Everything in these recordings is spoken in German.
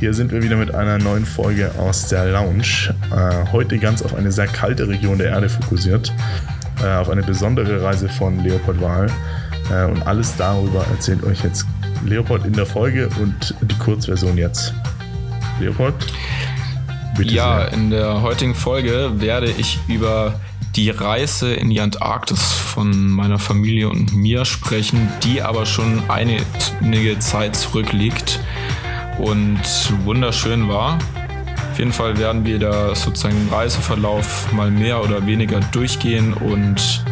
Hier sind wir wieder mit einer neuen Folge aus der Lounge. Äh, heute ganz auf eine sehr kalte Region der Erde fokussiert. Äh, auf eine besondere Reise von Leopold Wahl. Äh, und alles darüber erzählt euch jetzt Leopold in der Folge und die Kurzversion jetzt. Leopold? Bitte ja, sehr. in der heutigen Folge werde ich über die Reise in die Antarktis von meiner Familie und mir sprechen, die aber schon einige Zeit zurückliegt und wunderschön war. Auf jeden Fall werden wir da sozusagen im Reiseverlauf mal mehr oder weniger durchgehen und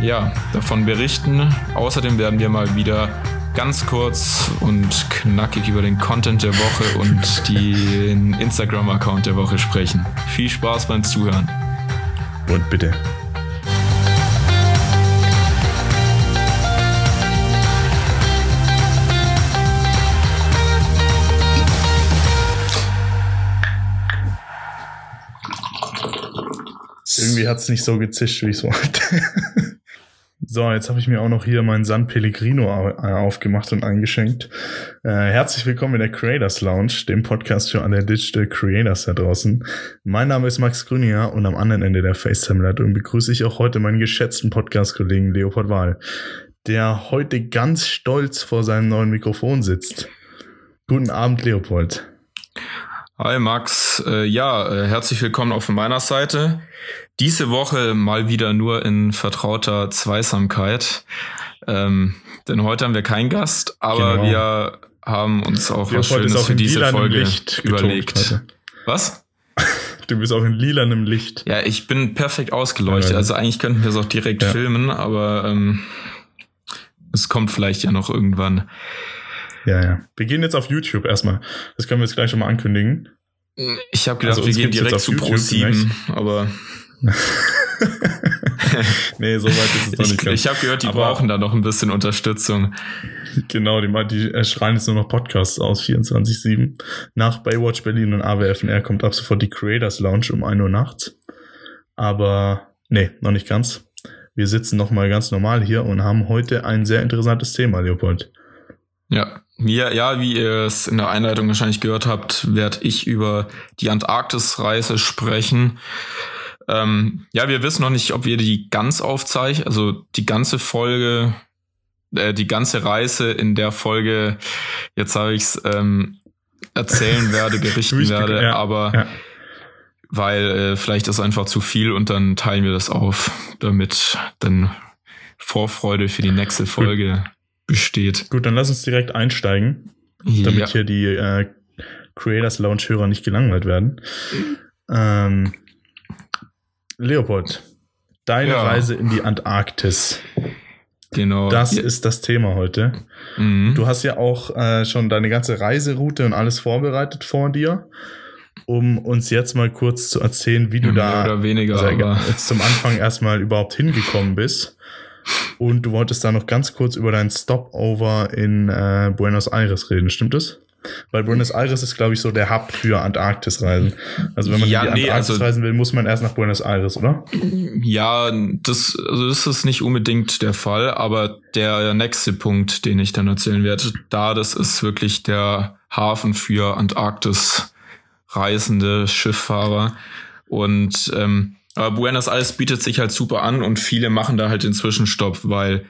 ja, davon berichten. Außerdem werden wir mal wieder ganz kurz und knackig über den Content der Woche und den Instagram-Account der Woche sprechen. Viel Spaß beim Zuhören. Und bitte. Irgendwie hat es nicht so gezischt, wie ich es wollte. so, jetzt habe ich mir auch noch hier meinen San Pellegrino äh, aufgemacht und eingeschenkt. Äh, herzlich willkommen in der Creators Lounge, dem Podcast für alle Digital Creators da draußen. Mein Name ist Max Grüniger und am anderen Ende der FaceTime-Leitung begrüße ich auch heute meinen geschätzten Podcast-Kollegen Leopold Wahl, der heute ganz stolz vor seinem neuen Mikrofon sitzt. Guten Abend, Leopold. Hi Max, äh, ja, äh, herzlich willkommen auch von meiner Seite. Diese Woche mal wieder nur in vertrauter Zweisamkeit. Ähm, denn heute haben wir keinen Gast, aber genau. wir haben uns auch was Schönes auch für diese Folge Licht überlegt. Was? Du bist auch in lilanem Licht. Ja, ich bin perfekt ausgeleuchtet. Also eigentlich könnten wir es auch direkt ja. filmen, aber ähm, es kommt vielleicht ja noch irgendwann. Ja, ja. Wir gehen jetzt auf YouTube erstmal. Das können wir jetzt gleich schon mal ankündigen. Ich habe gedacht, also wir gehen direkt zu Pro7, aber. nee, so weit ist es noch nicht. Ich, ich habe gehört, die aber brauchen da noch ein bisschen Unterstützung. Genau, die, die schreien jetzt nur noch Podcasts aus 24-7. Nach Baywatch Berlin und AWFNR kommt ab sofort die Creators Lounge um 1 Uhr nachts. Aber nee, noch nicht ganz. Wir sitzen noch mal ganz normal hier und haben heute ein sehr interessantes Thema, Leopold. Ja, ja, ja, wie ihr es in der Einleitung wahrscheinlich gehört habt, werde ich über die Antarktisreise sprechen. Ähm, ja, wir wissen noch nicht, ob wir die ganz aufzeichnen, also die ganze Folge, äh, die ganze Reise in der Folge, jetzt habe ich es ähm, erzählen werde, berichten werde, ja, aber ja. weil äh, vielleicht ist einfach zu viel und dann teilen wir das auf, damit dann Vorfreude für die nächste Folge besteht. Gut, dann lass uns direkt einsteigen, damit ja. hier die äh, Creators Lounge-Hörer nicht gelangweilt werden. Ähm, Leopold, deine ja. Reise in die Antarktis. Genau. Das ja. ist das Thema heute. Mhm. Du hast ja auch äh, schon deine ganze Reiseroute und alles vorbereitet vor dir, um uns jetzt mal kurz zu erzählen, wie du Mehr da oder weniger, also jetzt zum Anfang erstmal überhaupt hingekommen bist. Und du wolltest da noch ganz kurz über deinen Stopover in äh, Buenos Aires reden, stimmt das? Weil Buenos Aires ist, glaube ich, so der Hub für Antarktis-Reisen. Also wenn man ja, in die nee, Antarktis also, reisen will, muss man erst nach Buenos Aires, oder? Ja, das, also das ist nicht unbedingt der Fall, aber der nächste Punkt, den ich dann erzählen werde, da das ist wirklich der Hafen für Antarktis-reisende Schifffahrer. Und ähm, aber Buenos Aires bietet sich halt super an und viele machen da halt den Zwischenstopp, weil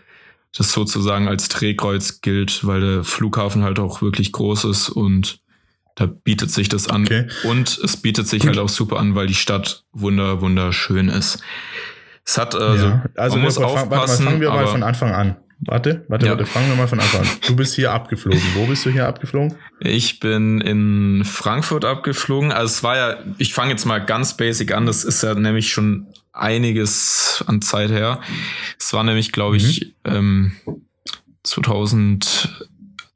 das sozusagen als Drehkreuz gilt, weil der Flughafen halt auch wirklich groß ist und da bietet sich das an. Okay. Und es bietet sich Gut. halt auch super an, weil die Stadt wunder, wunderschön ist. Es hat also, ja. also man muss aufpassen. Warte mal, fangen wir mal von Anfang an. Warte, warte, ja. warte, fangen wir mal von Anfang an. Du bist hier abgeflogen. Wo bist du hier abgeflogen? Ich bin in Frankfurt abgeflogen. Also es war ja, ich fange jetzt mal ganz basic an. Das ist ja nämlich schon einiges an Zeit her. Es war nämlich, glaube ich, mhm. ähm, 2000,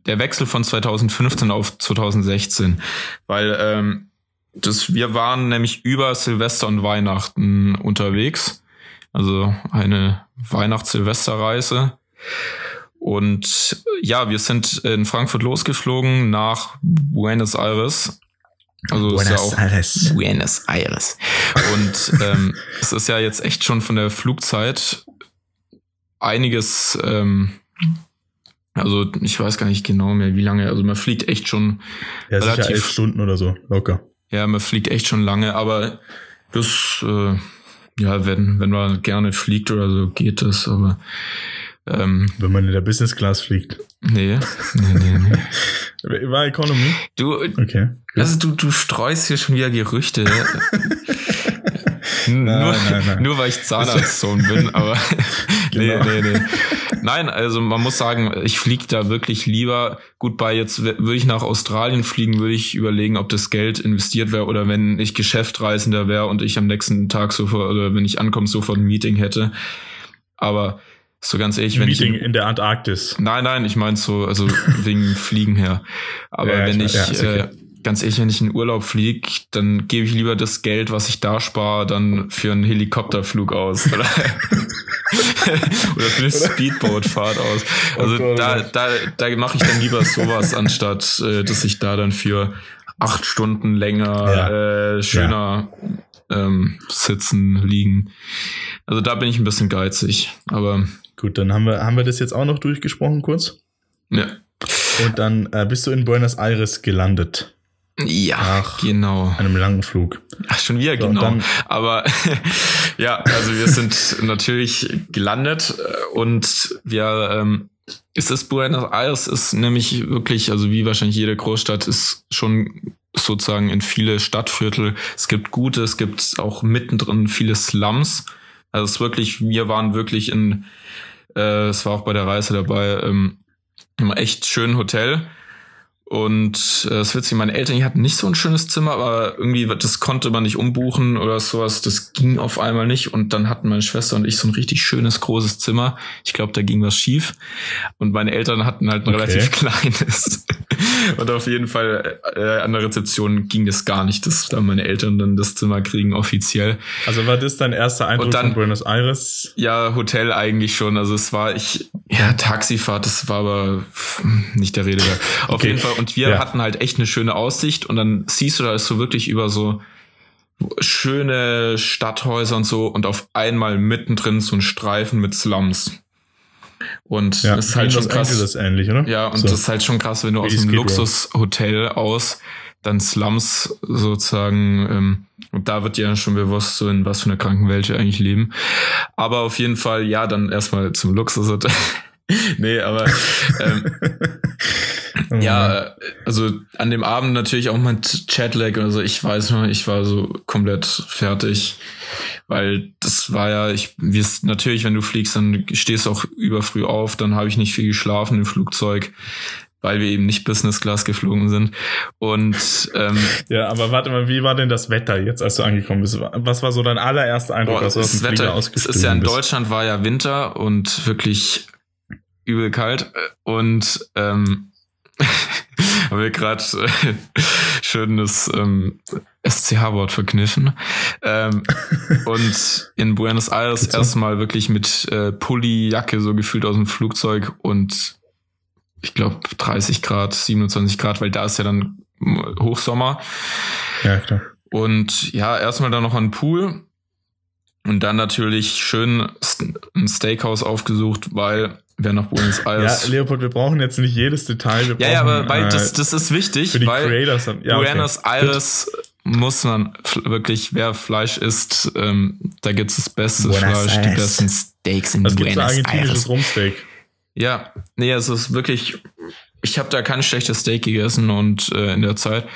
der Wechsel von 2015 auf 2016, weil ähm, das, wir waren nämlich über Silvester und Weihnachten unterwegs. Also eine Weihnachts-Silvesterreise. Und ja, wir sind in Frankfurt losgeflogen nach Buenos Aires. Also Buenos ist ja auch Aires. Buenos Aires. Und ähm, es ist ja jetzt echt schon von der Flugzeit einiges, ähm, Also ich weiß gar nicht genau mehr, wie lange. Also man fliegt echt schon. Ja, relativ, sicher elf Stunden oder so, locker. Ja, man fliegt echt schon lange, aber das, äh, ja, wenn, wenn man gerne fliegt oder so, geht das, aber ähm, Wenn man in der Business Class fliegt. Nee, nee, nee, nee. War Economy? Du, okay. Also du, du streust hier schon wieder Gerüchte. nein, nur, nein, nein. nur weil ich Zahnarztsohn bin, aber genau. nee, nee, nee. Nein, also man muss sagen, ich fliege da wirklich lieber. Gut, bei jetzt würde ich nach Australien fliegen, würde ich überlegen, ob das Geld investiert wäre oder wenn ich Geschäftreisender wäre und ich am nächsten Tag sofort oder wenn ich ankomme, sofort ein Meeting hätte. Aber so ganz ehrlich, wenn Meeting ich. In, in der Antarktis. Nein, nein, ich meine so, also wegen Fliegen her. Aber ja, wenn ich, ich ja, okay. äh, ganz ehrlich, wenn ich in Urlaub fliege, dann gebe ich lieber das Geld, was ich da spare, dann für einen Helikopterflug aus. Oder, oder für eine Speedboatfahrt aus. Oh also oh da, da, da mache ich dann lieber sowas, anstatt äh, dass ich da dann für acht Stunden länger ja. äh, schöner ähm, sitzen, liegen. Also da bin ich ein bisschen geizig. Aber Gut, dann haben wir, haben wir das jetzt auch noch durchgesprochen kurz. Ja. Und dann äh, bist du in Buenos Aires gelandet. Ja, Nach genau. Einem langen Flug. Ach, schon wieder, so, genau. Aber ja, also wir sind natürlich gelandet äh, und wir, ähm, ist Buenos Aires ist nämlich wirklich, also wie wahrscheinlich jede Großstadt, ist schon sozusagen in viele Stadtviertel. Es gibt gute, es gibt auch mittendrin viele Slums. Also es ist wirklich, wir waren wirklich in äh, es war auch bei der Reise dabei, ähm, im echt schönen Hotel. Und äh, es wird sich, meine Eltern die hatten nicht so ein schönes Zimmer, aber irgendwie, das konnte man nicht umbuchen oder sowas. Das ging auf einmal nicht. Und dann hatten meine Schwester und ich so ein richtig schönes, großes Zimmer. Ich glaube, da ging was schief. Und meine Eltern hatten halt ein okay. relativ kleines. und auf jeden Fall äh, an der Rezeption ging es gar nicht, dass da meine Eltern dann das Zimmer kriegen, offiziell. Also war das dein erster Eindruck dann, von Buenos Aires? Ja, Hotel eigentlich schon. Also es war, ich, ja, Taxifahrt, das war aber nicht der Rede. Auf okay. jeden Fall und wir ja. hatten halt echt eine schöne Aussicht und dann siehst du da ist so wirklich über so schöne Stadthäuser und so und auf einmal mittendrin so ein Streifen mit Slums. Und ja, das ist halt schon krass. Das ähnlich, oder? Ja, und so. das ist halt schon krass, wenn du aus einem Luxushotel aus dann Slums sozusagen, ähm, und da wird ja schon bewusst, so in was für einer kranken Welt wir eigentlich leben. Aber auf jeden Fall, ja, dann erstmal zum Luxushotel. nee, aber ähm, oh ja, also an dem Abend natürlich auch mit Chatlag oder so. Ich weiß noch, ich war so komplett fertig, weil das war ja, ich, wie es natürlich, wenn du fliegst, dann stehst du auch überfrüh auf. Dann habe ich nicht viel geschlafen im Flugzeug weil wir eben nicht Business Class geflogen sind. Und ähm, ja, aber warte mal, wie war denn das Wetter jetzt, als du angekommen bist? Was war so dein allererster Eindruck, boah, als du aus dem Wetter, Es ist ja in bist? Deutschland war ja Winter und wirklich übel kalt und ähm, haben wir gerade äh, schön das ähm, SCH-Wort verkniffen. Ähm, und in Buenos Aires erstmal wirklich mit äh, Pulli, Jacke so gefühlt aus dem Flugzeug und ich glaube 30 Grad, 27 Grad, weil da ist ja dann Hochsommer. Ja, klar. Und ja, erstmal dann noch ein Pool und dann natürlich schön ein Steakhouse aufgesucht, weil wer nach Buenos Aires. Ja, Leopold, wir brauchen jetzt nicht jedes Detail. Wir ja, ja, aber weil äh, das, das ist wichtig, für die weil Creators. Ja, Buenos okay. Aires Gut. muss man wirklich, wer Fleisch isst, ähm, da gibt's das beste Buenos Fleisch, Aires. die besten Steaks in Was Buenos Aires. gibt's argentinisches Rumsteak? Ja, nee, es ist wirklich, ich habe da kein schlechtes Steak gegessen und äh, in der Zeit.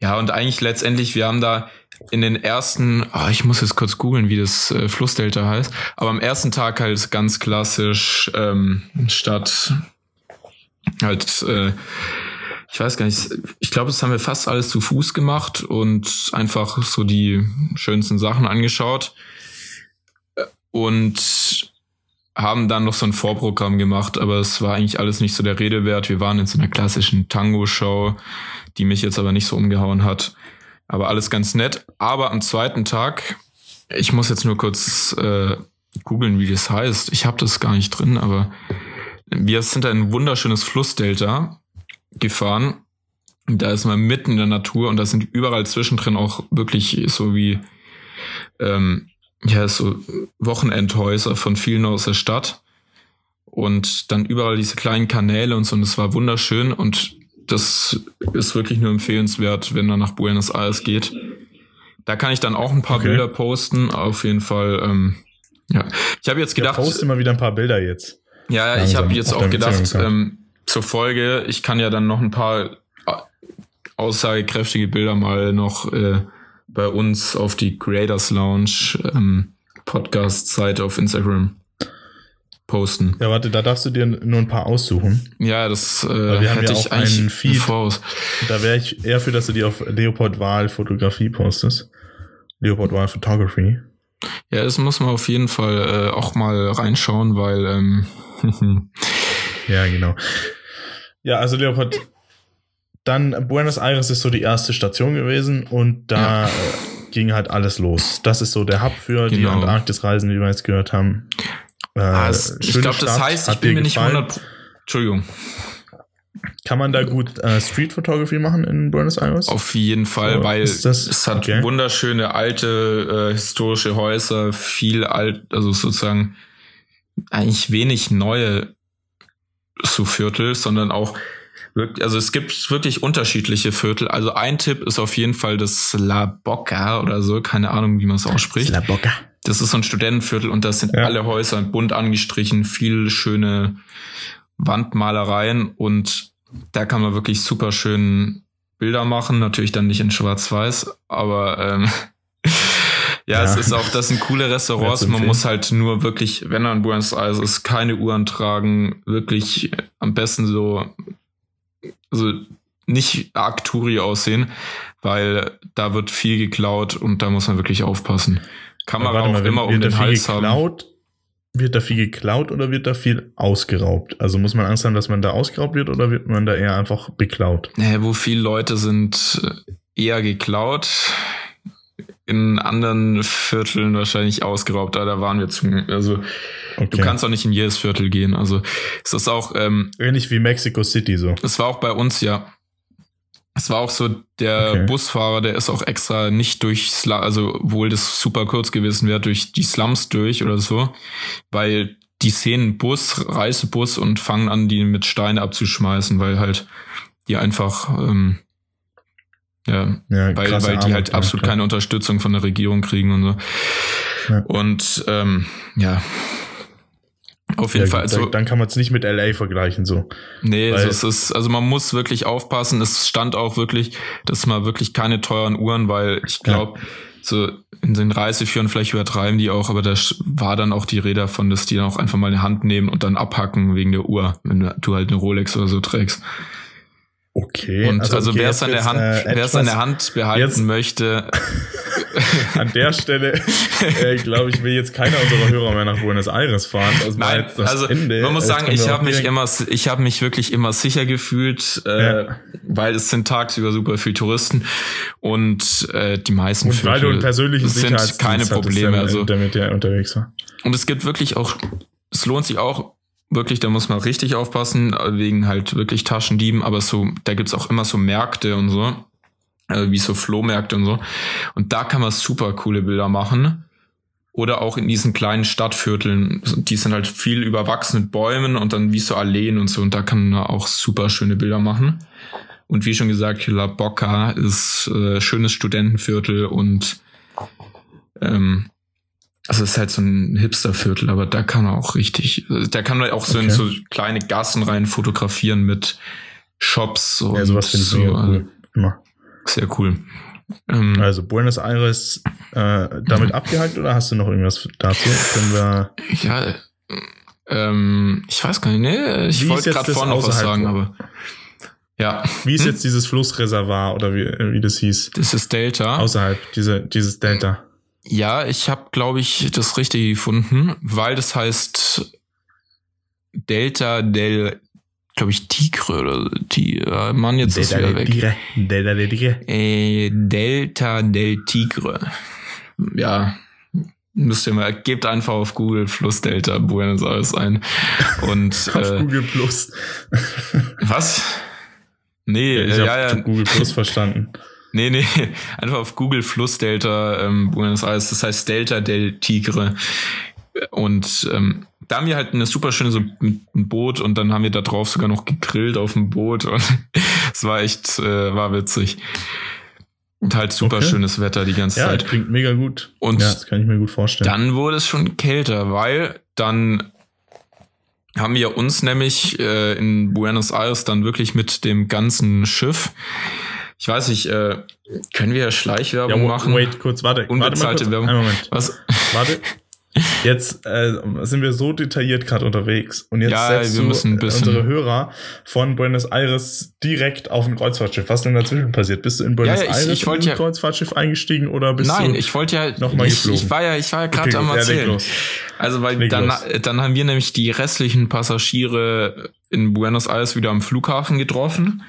Ja, und eigentlich letztendlich, wir haben da in den ersten, oh, ich muss jetzt kurz googeln, wie das äh, Flussdelta heißt, aber am ersten Tag halt ganz klassisch ähm, statt halt, äh, ich weiß gar nicht, ich glaube, das haben wir fast alles zu Fuß gemacht und einfach so die schönsten Sachen angeschaut und haben dann noch so ein Vorprogramm gemacht, aber es war eigentlich alles nicht so der Rede wert. Wir waren in so einer klassischen Tango-Show, die mich jetzt aber nicht so umgehauen hat. Aber alles ganz nett. Aber am zweiten Tag, ich muss jetzt nur kurz äh, googeln, wie das heißt. Ich habe das gar nicht drin, aber wir sind ein wunderschönes Flussdelta gefahren. Da ist man mitten in der Natur und da sind überall zwischendrin auch wirklich so wie ähm, ja, so Wochenendhäuser von vielen aus der Stadt. und dann überall diese kleinen Kanäle und so und es war wunderschön und das ist wirklich nur empfehlenswert, wenn er nach Buenos Aires geht. Da kann ich dann auch ein paar okay. Bilder posten, auf jeden Fall. Ähm, ja, ich habe jetzt gedacht. Ich poste immer wieder ein paar Bilder jetzt. Ja, ich habe jetzt auch gedacht, ähm, zur Folge, ich kann ja dann noch ein paar äh, aussagekräftige Bilder mal noch äh, bei uns auf die Creators Lounge ähm, Podcast-Seite auf Instagram posten. Ja, warte, da darfst du dir nur ein paar aussuchen. Ja, das äh, wir haben hätte ja auch ich eigentlich einen Feed. Voraus. Da wäre ich eher für, dass du die auf Leopold Wahl Fotografie postest. Leopold Wahl Photography. Ja, das muss man auf jeden Fall äh, auch mal reinschauen, weil ähm, ja, genau. Ja, also Leopold, dann Buenos Aires ist so die erste Station gewesen und da ja. Äh, ging halt alles los. Das ist so der Hub für genau. die Antarktisreisen, wie wir jetzt gehört haben. Äh, ah, ich glaube, das heißt, ich bin mir nicht 100. Entschuldigung. Kann man da gut äh, Street Photography machen in Buenos Aires? Auf jeden Fall, Oder weil es hat okay. wunderschöne alte äh, historische Häuser, viel alt, also sozusagen eigentlich wenig neue so Viertel, sondern auch also es gibt wirklich unterschiedliche Viertel. Also ein Tipp ist auf jeden Fall das La Boca oder so, keine Ahnung, wie man es ausspricht. La Boca. Das ist so ein Studentenviertel und das sind ja. alle Häuser bunt angestrichen, viel schöne Wandmalereien und da kann man wirklich super schön Bilder machen, natürlich dann nicht in Schwarz-Weiß, aber ähm, ja, ja, es ist auch, das sind coole Restaurants. Man muss halt nur wirklich, wenn man in Buenos Aires ist, keine Uhren tragen, wirklich am besten so, also nicht arg Touri aussehen, weil da wird viel geklaut und da muss man wirklich aufpassen. Kamera auch mal, immer um den Hals geklaut, haben. Wird da viel geklaut oder wird da viel ausgeraubt? Also muss man Angst haben, dass man da ausgeraubt wird oder wird man da eher einfach beklaut? Naja, wo viele Leute sind äh, eher geklaut, in anderen Vierteln wahrscheinlich ausgeraubt, aber da waren wir zum, also okay. du kannst auch nicht in jedes Viertel gehen. Also es ist auch ähm, ähnlich wie Mexico City so. Es war auch bei uns ja es war auch so, der okay. Busfahrer, der ist auch extra nicht durch, Sl also wohl das super kurz gewesen wäre, durch die Slums durch oder so, weil die sehen Bus, Reisebus und fangen an, die mit Steinen abzuschmeißen, weil halt die einfach, ähm, ja, ja weil, weil die halt absolut klar. keine Unterstützung von der Regierung kriegen und so. Ja. Und ähm, ja, auf jeden ja, Fall. Also, dann kann man es nicht mit LA vergleichen, so. Nee, also es ist, also man muss wirklich aufpassen. Es stand auch wirklich, dass man wirklich keine teuren Uhren, weil ich glaube, ja. so in den Reiseführern vielleicht übertreiben die auch, aber da war dann auch die Rede davon, dass die dann auch einfach mal eine Hand nehmen und dann abhacken wegen der Uhr, wenn du halt eine Rolex oder so trägst. Okay. Und also, also okay, wer es an der Hand, äh, wer es an der Hand behalten jetzt, möchte. an der Stelle, äh, glaube ich, will jetzt keiner unserer Hörer mehr nach Buenos Aires fahren. Das Nein, also Ende. man muss sagen, ich habe mich immer, ich habe mich wirklich immer sicher gefühlt, äh, ja. weil es sind tagsüber super viele Touristen und äh, die meisten und weil du ein persönliches sind keine Probleme. Also damit der unterwegs war. Und es gibt wirklich auch, es lohnt sich auch wirklich, da muss man richtig aufpassen, wegen halt wirklich Taschendieben, aber so, da gibt's auch immer so Märkte und so, äh, wie so Flohmärkte und so. Und da kann man super coole Bilder machen. Oder auch in diesen kleinen Stadtvierteln, die sind halt viel überwachsen mit Bäumen und dann wie so Alleen und so. Und da kann man auch super schöne Bilder machen. Und wie schon gesagt, La Boca ist äh, schönes Studentenviertel und ähm, also es ist halt so ein Hipsterviertel, aber da kann man auch richtig, da kann man auch so okay. in so kleine Gassen rein fotografieren mit Shops und ja, sowas finde ich so, cool. Immer. Sehr cool. Ähm, also Buenos Aires äh, damit abgehakt oder hast du noch irgendwas dazu? Können wir ja, ähm, ich weiß gar nicht, nee, ich wollte gerade vorne noch was sagen, aber ja. Wie ist hm? jetzt dieses Flussreservoir oder wie, wie das hieß? Das ist Delta. Außerhalb, diese, dieses Delta. Ja, ich habe, glaube ich, das Richtige gefunden, weil das heißt Delta del, glaube ich, Tigre oder die, äh, Mann, jetzt Delta ist wieder weg. Tigre. Delta del Tigre. Äh, Delta del Tigre. Ja, müsst ihr mal, gebt einfach auf Google Flussdelta Buenos Aires ein. Und, auf äh, Google Plus. was? Nee, ich ja, ja. Google Plus verstanden. Nee, nee, einfach auf Google Flussdelta ähm, Buenos Aires, das heißt Delta del Tigre. Und ähm, da haben wir halt eine super schöne so ein Boot und dann haben wir da drauf sogar noch gegrillt auf dem Boot und es war echt, äh, war witzig. Und halt super okay. schönes Wetter die ganze ja, Zeit. Ja, klingt mega gut. Und ja, das kann ich mir gut vorstellen. Dann wurde es schon kälter, weil dann haben wir uns nämlich äh, in Buenos Aires dann wirklich mit dem ganzen Schiff ich weiß nicht, äh, können wir Schleichwerbung ja, machen? Wait, kurz, warte. Unbezahlte warte kurz. Werbung. Einen Moment. Was? Warte. Jetzt äh, sind wir so detailliert gerade unterwegs und jetzt ja, setzt du unsere Hörer von Buenos Aires direkt auf ein Kreuzfahrtschiff. Was denn dazwischen passiert? Bist du in Buenos ja, ja, ich, Aires ich in ein ja, Kreuzfahrtschiff eingestiegen oder bist nein, du ich wollte ja nochmal geflogen? Ich, ich war ja, ich war ja gerade okay, am erzählen. Also weil dann, dann haben wir nämlich die restlichen Passagiere in Buenos Aires wieder am Flughafen getroffen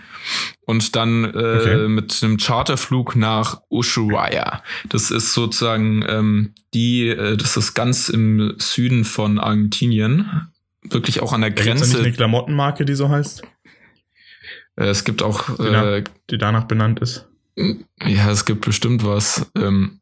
und dann äh, okay. mit einem Charterflug nach Ushuaia. Das ist sozusagen ähm, die, äh, das ist ganz im Süden von Argentinien, wirklich auch an der Grenze. Ist nicht eine Klamottenmarke, die so heißt? Äh, es gibt auch, die, äh, die danach benannt ist. Ja, es gibt bestimmt was. Ähm,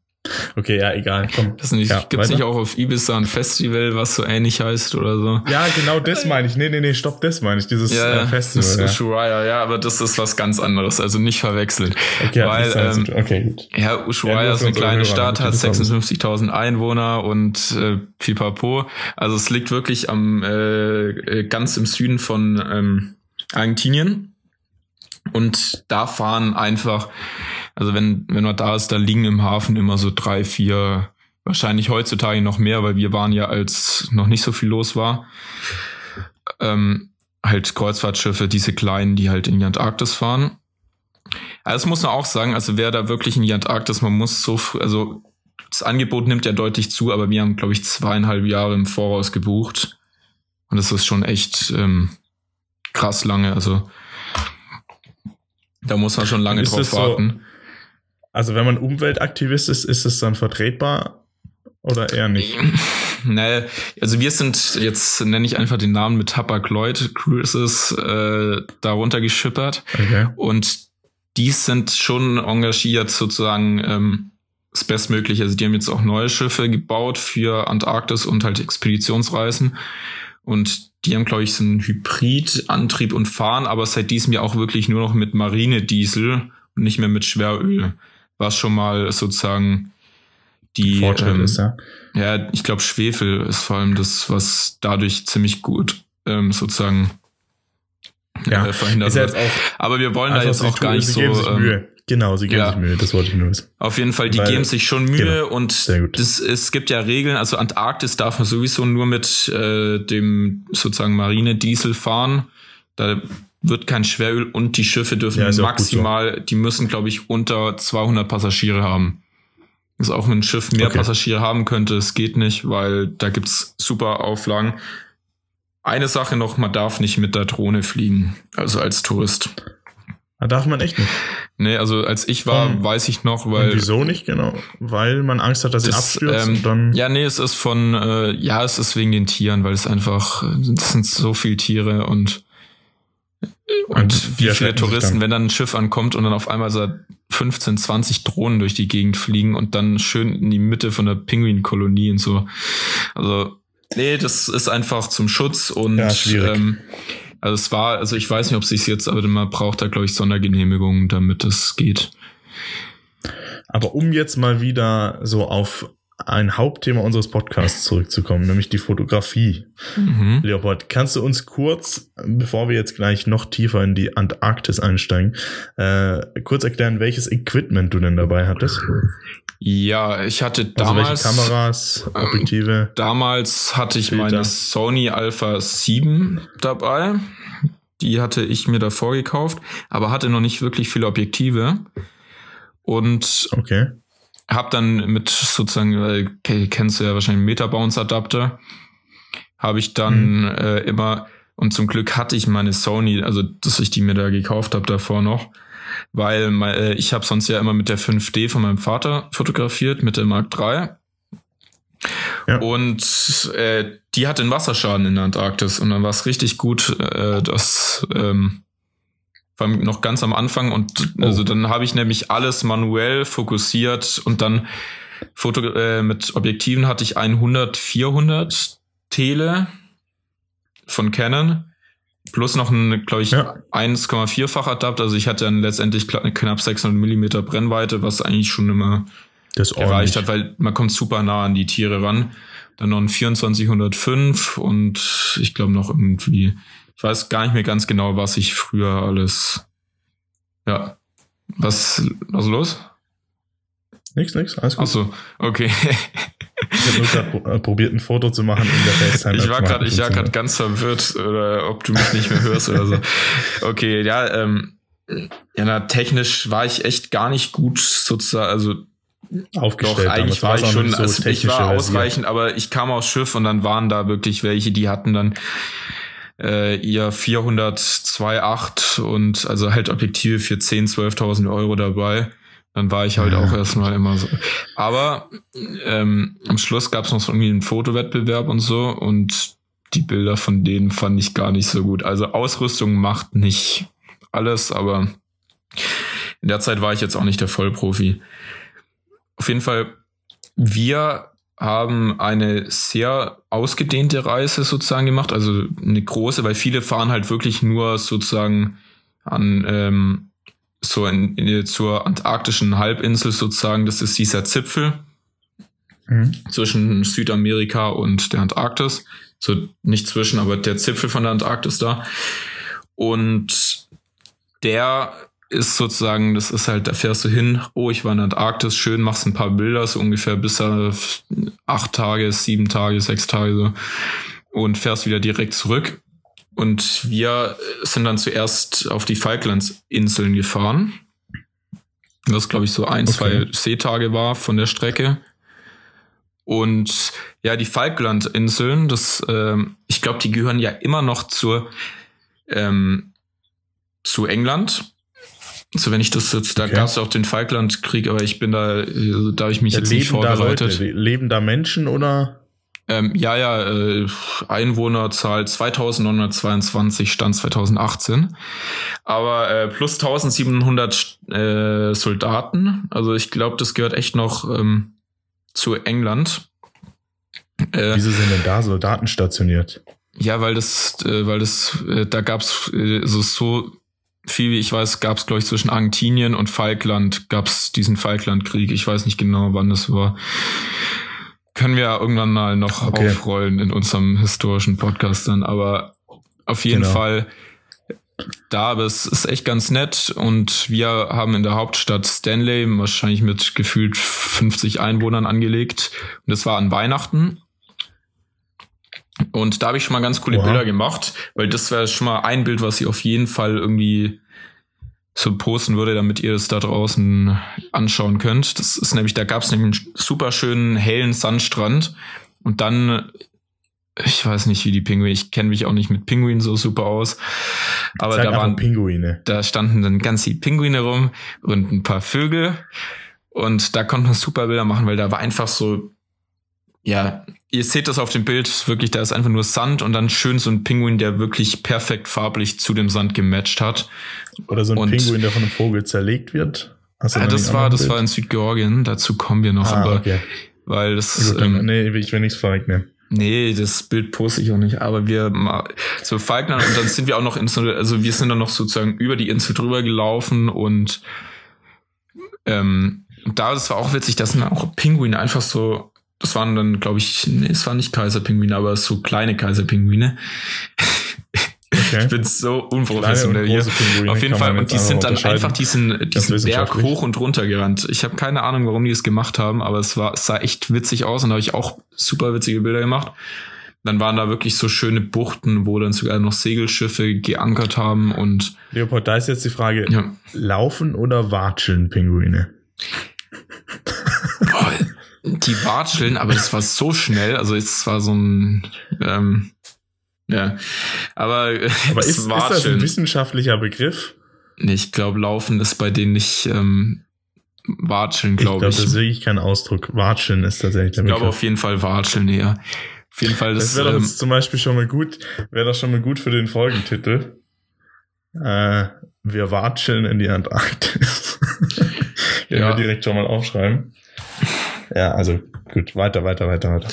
Okay, ja, egal. Komm. Das nicht, ja, gibt's nicht auch auf Ibiza ein Festival, was so ähnlich heißt oder so? Ja, genau das meine ich. Nee, nee, nee, stopp, das meine ich. Dieses ja, äh, Festival. Das ja. Ushuaia, ja, aber das ist was ganz anderes. Also nicht verwechseln. Okay, weil, ähm, okay gut. Ja, Ushuaia ja, ist eine kleine Stadt, hat 56.000 Einwohner und äh, Pipapo. Also es liegt wirklich am äh, äh, ganz im Süden von ähm, Argentinien. Und da fahren einfach also wenn, wenn man da ist, da liegen im Hafen immer so drei, vier, wahrscheinlich heutzutage noch mehr, weil wir waren ja, als noch nicht so viel los war, ähm, halt Kreuzfahrtschiffe, diese kleinen, die halt in die Antarktis fahren. Also das muss man auch sagen, also wer da wirklich in die Antarktis, man muss so, also das Angebot nimmt ja deutlich zu, aber wir haben, glaube ich, zweieinhalb Jahre im Voraus gebucht. Und das ist schon echt ähm, krass lange. Also da muss man schon lange drauf warten. So, also wenn man Umweltaktivist ist, ist es dann vertretbar oder eher nicht? Nee, also wir sind, jetzt nenne ich einfach den Namen mit Hapag Lloyd Cruises äh, darunter geschippert. Okay. Und die sind schon engagiert sozusagen ähm, das Bestmögliche. Also die haben jetzt auch neue Schiffe gebaut für Antarktis und halt Expeditionsreisen. Und die haben, glaube ich, so einen Hybridantrieb und fahren, aber seit diesem Jahr auch wirklich nur noch mit Marinediesel und nicht mehr mit Schweröl was schon mal sozusagen die Fortschritt ähm, ist, ja. Ja, ich glaube, Schwefel ist vor allem das, was dadurch ziemlich gut ähm, sozusagen ja, äh, verhindert wird. Aber wir wollen da jetzt auch gar nicht so. Ähm, genau, sie geben ja, sich Mühe, das wollte ich nur wissen. Auf jeden Fall, die Weil, geben sich schon Mühe genau, und das, es gibt ja Regeln, also Antarktis darf man sowieso nur mit äh, dem sozusagen Marinediesel fahren. Da wird kein Schweröl und die Schiffe dürfen ja, maximal, so. die müssen, glaube ich, unter 200 Passagiere haben. Also auch wenn ein Schiff mehr okay. Passagiere haben könnte, es geht nicht, weil da gibt's super Auflagen. Eine Sache noch, man darf nicht mit der Drohne fliegen, also als Tourist. Da darf man echt nicht. Nee, also als ich war, von, weiß ich noch, weil. wieso nicht, genau? Weil man Angst hat, dass das, sie abstürzt ähm, und dann. Ja, nee, es ist von, äh, ja, es ist wegen den Tieren, weil es einfach, das sind so viele Tiere und und wie viele Touristen, wenn dann ein Schiff ankommt und dann auf einmal so 15, 20 Drohnen durch die Gegend fliegen und dann schön in die Mitte von der Pinguinkolonie und so. Also, nee, das ist einfach zum Schutz und ja, ähm, also es war, also ich weiß nicht, ob es jetzt, aber man braucht da, glaube ich, Sondergenehmigungen, damit das geht. Aber um jetzt mal wieder so auf ein Hauptthema unseres Podcasts zurückzukommen, nämlich die Fotografie. Mhm. Leopold, kannst du uns kurz, bevor wir jetzt gleich noch tiefer in die Antarktis einsteigen, äh, kurz erklären, welches Equipment du denn dabei hattest? Ja, ich hatte damals. Also welche Kameras, ähm, Objektive? Ähm, damals hatte ich Filter. meine Sony Alpha 7 dabei. Die hatte ich mir davor gekauft, aber hatte noch nicht wirklich viele Objektive. Und okay hab dann mit sozusagen, okay, kennst du ja wahrscheinlich Metabounce Adapter, habe ich dann mhm. äh, immer und zum Glück hatte ich meine Sony, also dass ich die mir da gekauft habe davor noch, weil äh, ich habe sonst ja immer mit der 5D von meinem Vater fotografiert mit der Mark III. Ja. Und äh, die hatte einen Wasserschaden in der Antarktis und dann war es richtig gut, äh, dass ähm, vor allem noch ganz am Anfang und oh. also dann habe ich nämlich alles manuell fokussiert und dann Foto äh, mit Objektiven hatte ich 100 400 Tele von Canon plus noch ein, glaube ich, ja. 1,4-fach Adapter. Also ich hatte dann letztendlich knapp 600 Millimeter Brennweite, was eigentlich schon immer das erreicht hat, weil man kommt super nah an die Tiere ran. Dann noch ein 2405 und ich glaube noch irgendwie, ich weiß gar nicht mehr ganz genau, was ich früher alles, ja, was, was ist los? Nix, nix, alles gut. Achso, okay. Ich habe nur gerade probiert, ein Foto zu machen in der FaceTime. Ich war gerade, ich war gerade ganz verwirrt, oder ob du mich nicht mehr hörst oder so. Okay, ja, ähm, ja, na, technisch war ich echt gar nicht gut sozusagen, also aufgestellt. Doch, eigentlich war ich schon, so also ich war ausreichend, aber ich kam aufs Schiff und dann waren da wirklich welche, die hatten dann äh, ihr 402,8 und also halt Objektive für 10, 12.000 Euro dabei. Dann war ich halt ja. auch erstmal immer so. Aber ähm, am Schluss gab es noch so irgendwie einen Fotowettbewerb und so und die Bilder von denen fand ich gar nicht so gut. Also Ausrüstung macht nicht alles, aber in der Zeit war ich jetzt auch nicht der Vollprofi. Auf jeden Fall, wir haben eine sehr ausgedehnte Reise sozusagen gemacht, also eine große, weil viele fahren halt wirklich nur sozusagen an ähm, so in, in, zur antarktischen Halbinsel sozusagen. Das ist dieser Zipfel mhm. zwischen Südamerika und der Antarktis. So nicht zwischen, aber der Zipfel von der Antarktis da. Und der ist sozusagen, das ist halt, da fährst du hin, oh, ich war in der Antarktis, schön, machst ein paar Bilder, so ungefähr bis acht Tage, sieben Tage, sechs Tage so und fährst wieder direkt zurück. Und wir sind dann zuerst auf die Falklandsinseln gefahren. Was, glaube ich, so ein, okay. zwei Seetage war von der Strecke. Und ja, die Falklandinseln, das, ähm, ich glaube, die gehören ja immer noch zur, ähm, zu England. So, wenn ich das jetzt, da okay. gab es auch den Falklandkrieg, aber ich bin da, äh, da habe ich mich ja, jetzt nicht vorbereitet. Da Leute, leben da Menschen oder? Ähm, ja, ja, äh, Einwohnerzahl 2922 stand 2018. Aber äh, plus 1700 äh, Soldaten. Also ich glaube, das gehört echt noch ähm, zu England. Äh, Wieso sind denn da Soldaten stationiert? Ja, weil das, äh, weil das, äh, da gab's äh, also so viel wie ich weiß, gab es, glaube ich, zwischen Argentinien und Falkland gab es diesen Falklandkrieg. Ich weiß nicht genau, wann das war können wir ja irgendwann mal noch okay. aufrollen in unserem historischen Podcast dann. Aber auf jeden genau. Fall, da, aber es ist echt ganz nett und wir haben in der Hauptstadt Stanley wahrscheinlich mit gefühlt 50 Einwohnern angelegt und das war an Weihnachten. Und da habe ich schon mal ganz coole Oha. Bilder gemacht, weil das wäre schon mal ein Bild, was ich auf jeden Fall irgendwie so posten würde, damit ihr es da draußen anschauen könnt. Das ist nämlich, da gab es nämlich einen super schönen hellen Sandstrand und dann, ich weiß nicht, wie die Pinguine, ich kenne mich auch nicht mit Pinguinen so super aus, aber da waren Pinguine. Da standen dann ganz die Pinguine rum und ein paar Vögel und da konnte man super Bilder machen, weil da war einfach so ja, ihr seht das auf dem Bild, wirklich, da ist einfach nur Sand und dann schön so ein Pinguin, der wirklich perfekt farblich zu dem Sand gematcht hat. Oder so ein und, Pinguin, der von einem Vogel zerlegt wird. Hast ja, das war, das Bild? war in Südgeorgien, dazu kommen wir noch, ah, aber okay. weil das. Gut, dann, ähm, nee, ich will nichts verrechnen. Nee, das Bild poste ich auch nicht, aber wir so Falkland und dann sind wir auch noch in so, also wir sind dann noch sozusagen über die Insel drüber gelaufen und ähm, da, das war auch witzig, das sind auch Pinguine einfach so das waren dann, glaube ich, nee, es waren nicht Kaiserpinguine, aber so kleine Kaiserpinguine. Okay. Ich bin so unprofessionell hier. Auf jeden Fall. Und die sind dann einfach diesen, diesen Berg hoch und runter gerannt. Ich habe keine Ahnung, warum die es gemacht haben, aber es war, es sah echt witzig aus und da habe ich auch super witzige Bilder gemacht. Dann waren da wirklich so schöne Buchten, wo dann sogar noch Segelschiffe geankert haben und. Leopold, da ist jetzt die Frage: ja. Laufen oder watscheln Pinguine? Die watscheln, aber es war so schnell. Also es war so ein ähm, ja, aber, aber ist, ist das ein wissenschaftlicher Begriff? Ich glaube, Laufen ist bei denen nicht ähm, Watscheln, glaube ich. Glaub, das ist wirklich kein Ausdruck. Watscheln ist tatsächlich der Begriff. Ich glaube auf jeden Fall Watscheln, ja. Auf jeden Fall das. Das wäre doch ähm, zum Beispiel schon mal gut, wäre doch schon mal gut für den Folgentitel. Äh, wir watscheln in die Antarktis. Den ja. wir direkt schon mal aufschreiben. Ja, also gut, weiter, weiter, weiter, weiter.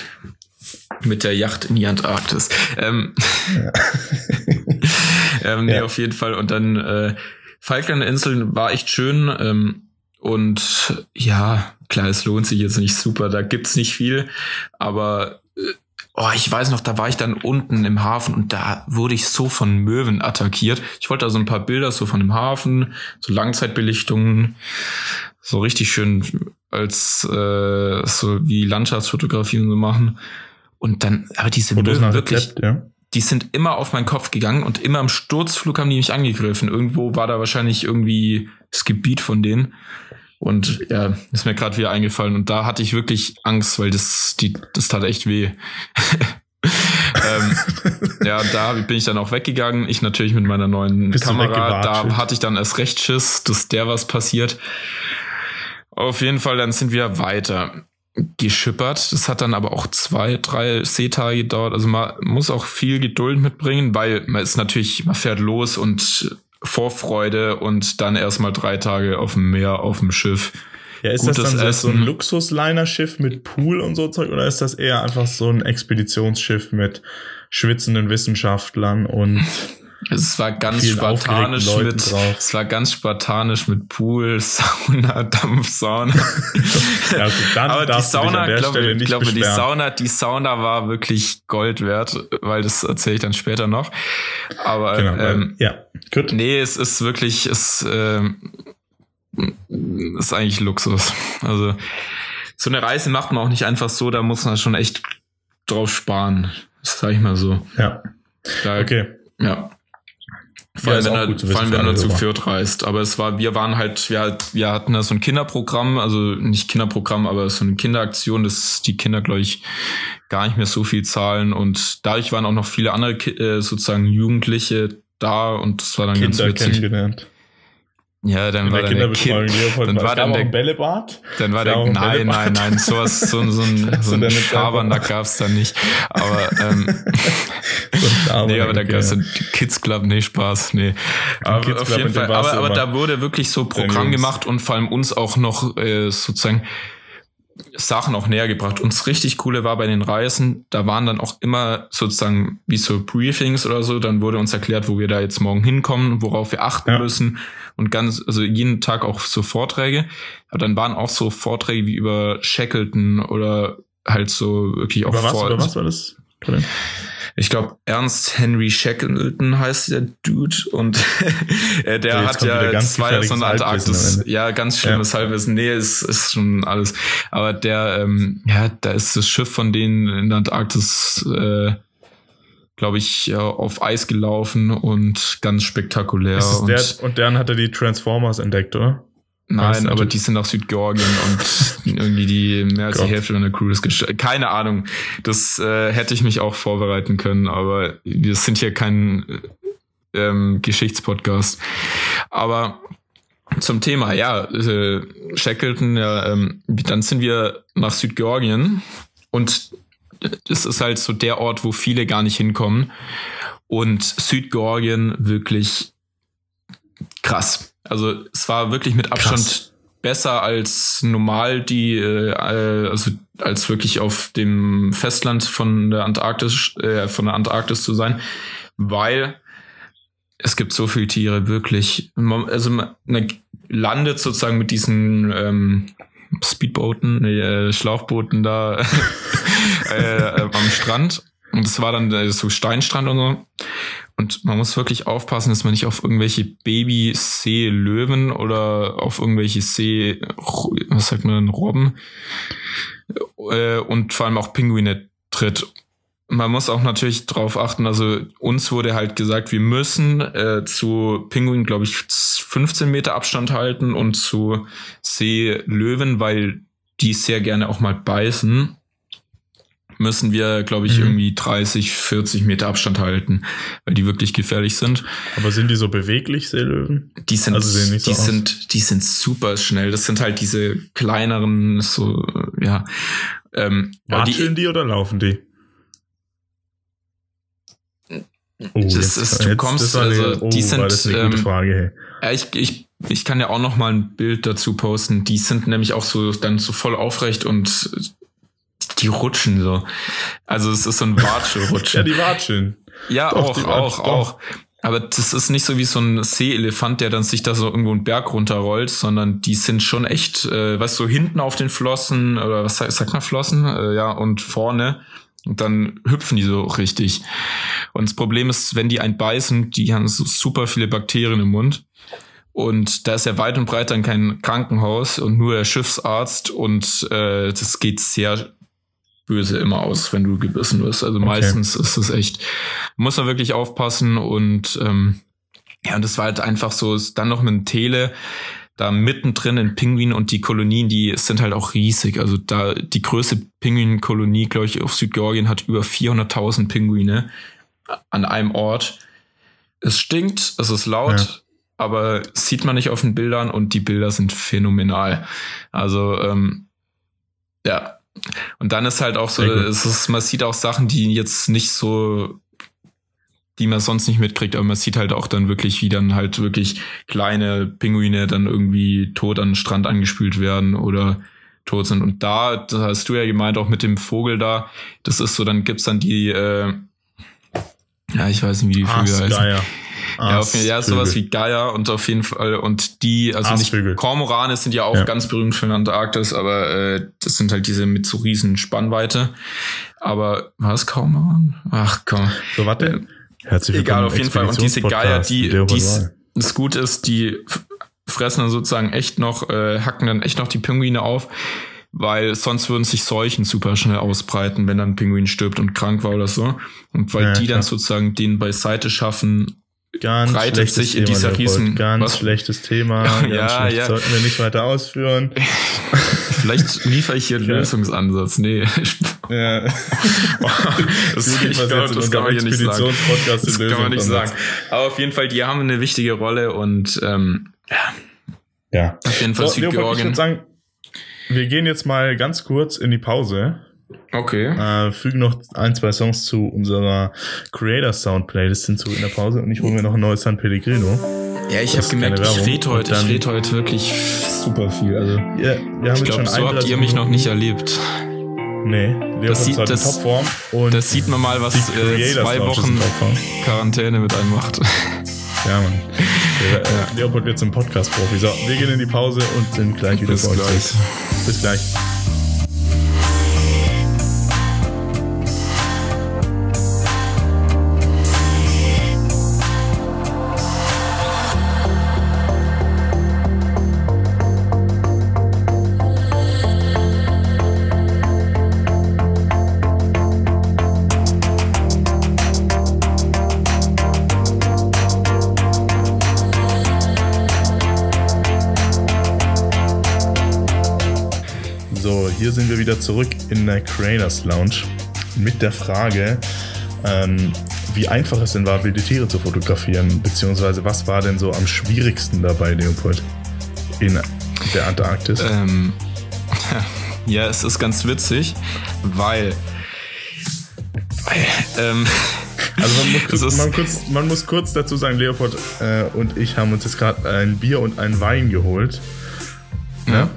Mit der Yacht in die Antarktis. Ähm, ja. ähm, nee, ja. auf jeden Fall. Und dann äh, Falklandinseln war echt schön. Ähm, und ja, klar, es lohnt sich jetzt nicht super. Da gibt's nicht viel. Aber äh, oh, ich weiß noch, da war ich dann unten im Hafen und da wurde ich so von Möwen attackiert. Ich wollte da so ein paar Bilder so von dem Hafen, so Langzeitbelichtungen, so richtig schön als äh, so wie Landschaftsfotografie und so machen. Und dann, aber diese Möwen wirklich, Rezept, ja. die sind immer auf meinen Kopf gegangen und immer im Sturzflug haben die mich angegriffen. Irgendwo war da wahrscheinlich irgendwie das Gebiet von denen. Und ja, ist mir gerade wieder eingefallen. Und da hatte ich wirklich Angst, weil das, die, das tat echt weh. ähm, ja, da bin ich dann auch weggegangen. Ich natürlich mit meiner neuen Bist Kamera. Da hatte ich dann erst recht Schiss, dass der was passiert. Auf jeden Fall, dann sind wir weiter geschippert. Das hat dann aber auch zwei, drei Seetage gedauert. Also man muss auch viel Geduld mitbringen, weil man ist natürlich, man fährt los und Vorfreude und dann erstmal drei Tage auf dem Meer, auf dem Schiff. Ja, ist Gutes das dann so ein Luxusliner-Schiff mit Pool und so Zeug oder ist das eher einfach so ein Expeditionsschiff mit schwitzenden Wissenschaftlern und es war ganz spartanisch mit, drauf. es war ganz spartanisch mit Pool, Sauna, Dampfsauna. ja, also Aber die Sauna, glaube ich, glaube, die Sauna, die Sauna war wirklich Gold wert, weil das erzähle ich dann später noch. Aber, genau, ähm, ja, gut. Nee, es ist wirklich, es, ähm, ist eigentlich Luxus. Also, so eine Reise macht man auch nicht einfach so, da muss man schon echt drauf sparen. Das sage ich mal so. Ja. Da, okay. Ja. Vor allem, ja, wenn, er, vor allem wenn er zu Fürth reist. Aber es war, wir waren halt, wir, wir hatten da so ein Kinderprogramm, also nicht Kinderprogramm, aber so eine Kinderaktion, dass die Kinder, glaube ich, gar nicht mehr so viel zahlen. Und dadurch waren auch noch viele andere äh, sozusagen Jugendliche da und das war dann Kinder ganz witzig. kennengelernt. Ja, dann war, dann der kind, dann war dann der Bällebad. Dann war der nein, nein, nein, sowas so, so ein so ein Schabern, da gab's da nicht. Aber ähm, so nee, aber da gab's dann Kids Club, nee, Spaß, nee. Aber auf jeden Fall, aber, aber da wurde wirklich so Programm gemacht und vor allem uns auch noch äh, sozusagen Sachen auch näher gebracht. Und das richtig Coole war bei den Reisen, da waren dann auch immer sozusagen wie so Briefings oder so, dann wurde uns erklärt, wo wir da jetzt morgen hinkommen, worauf wir achten ja. müssen und ganz, also jeden Tag auch so Vorträge. Aber dann waren auch so Vorträge wie über Shackleton oder halt so wirklich auch über was, über was war das? Ich glaube, Ernst Henry Shackleton heißt der Dude und äh, der so, hat ja zwei so eine Antarktis. Ja, ganz schlimmes ja. Halbwissen. Nee, ist, ist schon alles. Aber der, ähm, ja, da ist das Schiff von denen in der Antarktis, äh, glaube ich, auf Eis gelaufen und ganz spektakulär. und, der, und dann hat er die Transformers entdeckt, oder? Nein, aber die sind nach Südgeorgien und irgendwie die mehr als die Hälfte von der Crew ist gestellt. Keine Ahnung. Das äh, hätte ich mich auch vorbereiten können, aber wir sind hier kein ähm, Geschichtspodcast. Aber zum Thema, ja, äh, Shackleton, ja, ähm, dann sind wir nach Südgeorgien und das ist halt so der Ort, wo viele gar nicht hinkommen. Und Südgeorgien wirklich krass also es war wirklich mit Abstand Krass. besser als normal die, äh, also als wirklich auf dem Festland von der Antarktis, äh, von der Antarktis zu sein, weil es gibt so viele Tiere, wirklich. Also man landet sozusagen mit diesen ähm, Speedbooten, äh, Schlauchbooten da äh, am Strand. Und es war dann äh, so Steinstrand und so. Und man muss wirklich aufpassen, dass man nicht auf irgendwelche Baby-See-Löwen oder auf irgendwelche See, was sagt man, Robben äh, und vor allem auch Pinguine tritt. Man muss auch natürlich drauf achten, also uns wurde halt gesagt, wir müssen äh, zu Pinguinen, glaube ich, 15 Meter Abstand halten und zu Seelöwen, weil die sehr gerne auch mal beißen müssen wir, glaube ich, mhm. irgendwie 30, 40 Meter Abstand halten, weil die wirklich gefährlich sind. Aber sind die so beweglich, Seelöwen? Die sind, also so die aus. sind, die sind super schnell. Das sind halt diese kleineren, so, ja. Ähm, Watscheln die, die oder laufen die? Oh, das jetzt, ist, du jetzt, kommst, also, oh, die sind, das eine gute ähm, Frage, hey. ich, ich, ich kann ja auch noch mal ein Bild dazu posten. Die sind nämlich auch so, dann so voll aufrecht und die rutschen so. Also es ist so ein Watschelrutschen. ja, die watscheln. Ja, doch, auch, auch, auch. Aber das ist nicht so wie so ein Seeelefant, der dann sich da so irgendwo einen Berg runterrollt, sondern die sind schon echt, äh, weißt du, so hinten auf den Flossen, oder was sagt man Flossen? Äh, ja, und vorne. Und dann hüpfen die so richtig. Und das Problem ist, wenn die einen beißen, die haben so super viele Bakterien im Mund. Und da ist ja weit und breit dann kein Krankenhaus und nur der Schiffsarzt. Und äh, das geht sehr böse immer aus, wenn du gebissen wirst. Also okay. meistens ist es echt, muss man wirklich aufpassen und ähm, ja, und das war halt einfach so, ist dann noch mit dem Tele, da mittendrin in Pinguin und die Kolonien, die sind halt auch riesig. Also da die größte Pinguinkolonie, glaube ich, auf Südgeorgien hat über 400.000 Pinguine an einem Ort. Es stinkt, es ist laut, ja. aber sieht man nicht auf den Bildern und die Bilder sind phänomenal. Also ähm, ja, und dann ist halt auch so, es ist, man sieht auch Sachen, die jetzt nicht so, die man sonst nicht mitkriegt, aber man sieht halt auch dann wirklich, wie dann halt wirklich kleine Pinguine dann irgendwie tot an den Strand angespült werden oder tot sind. Und da, das hast du ja gemeint, auch mit dem Vogel da, das ist so, dann gibt's dann die, äh, ja, ich weiß nicht, wie die Vögel heißen. Ja, auf jeden, ja, sowas wie Geier und auf jeden Fall und die, also Aasvögel. nicht Kormorane sind ja auch ja. ganz berühmt für den Antarktis, aber äh, das sind halt diese mit so riesen Spannweite. Aber was Kormoran? Ach komm. So warte. Äh, Herzlich willkommen. Egal, auf jeden Fall. Und diese Geier, die, die das gut ist, die fressen dann sozusagen echt noch, äh, hacken dann echt noch die Pinguine auf weil sonst würden sich Seuchen super schnell ausbreiten, wenn dann ein Pinguin stirbt und krank war oder so. Und weil ja, die klar. dann sozusagen den beiseite schaffen Ganz breitet sich in Thema, dieser riesen ganz was? schlechtes Thema. Ganz ja, schlecht. ja. Sollten wir nicht weiter ausführen. Vielleicht liefere ich hier einen ja. Lösungsansatz. Nee. Ja. das, ich glaub, das kann man hier nicht sagen. Das kann man nicht sagen. Aber auf jeden Fall, die haben eine wichtige Rolle und ähm, ja. Ja. Auf jeden Fall so, Südgeorgien. Ich würde sagen, wir gehen jetzt mal ganz kurz in die Pause. Okay. Äh, fügen noch ein, zwei Songs zu unserer Creator Sound Playlist hinzu in der Pause und ich hole mir noch ein neues San Pellegrino. Ja, ich habe gemerkt, ich rede heute, ich rede heute wirklich super viel. Also, ja, wir haben ich glaube, so habt ihr mich noch nicht erlebt. Nee, Leopold das sieht, das, Topform. Und das sieht man mal, was äh, zwei Wochen Quarantäne mit einem macht. Ja, Mann. Ja. Leopold wird zum Podcast-Profi. So, wir gehen in die Pause und sind gleich wieder Bis gleich. Bis gleich. Wieder zurück in der Creators Lounge mit der Frage, ähm, wie einfach es denn war, wilde Tiere zu fotografieren, beziehungsweise was war denn so am schwierigsten dabei, Leopold, in der Antarktis? Ähm, ja, es ist ganz witzig, weil, weil ähm, also man muss, kurz, man, kurz, man muss, kurz, dazu sagen, Leopold äh, und ich haben uns jetzt gerade ein Bier und ein Wein geholt. Ja.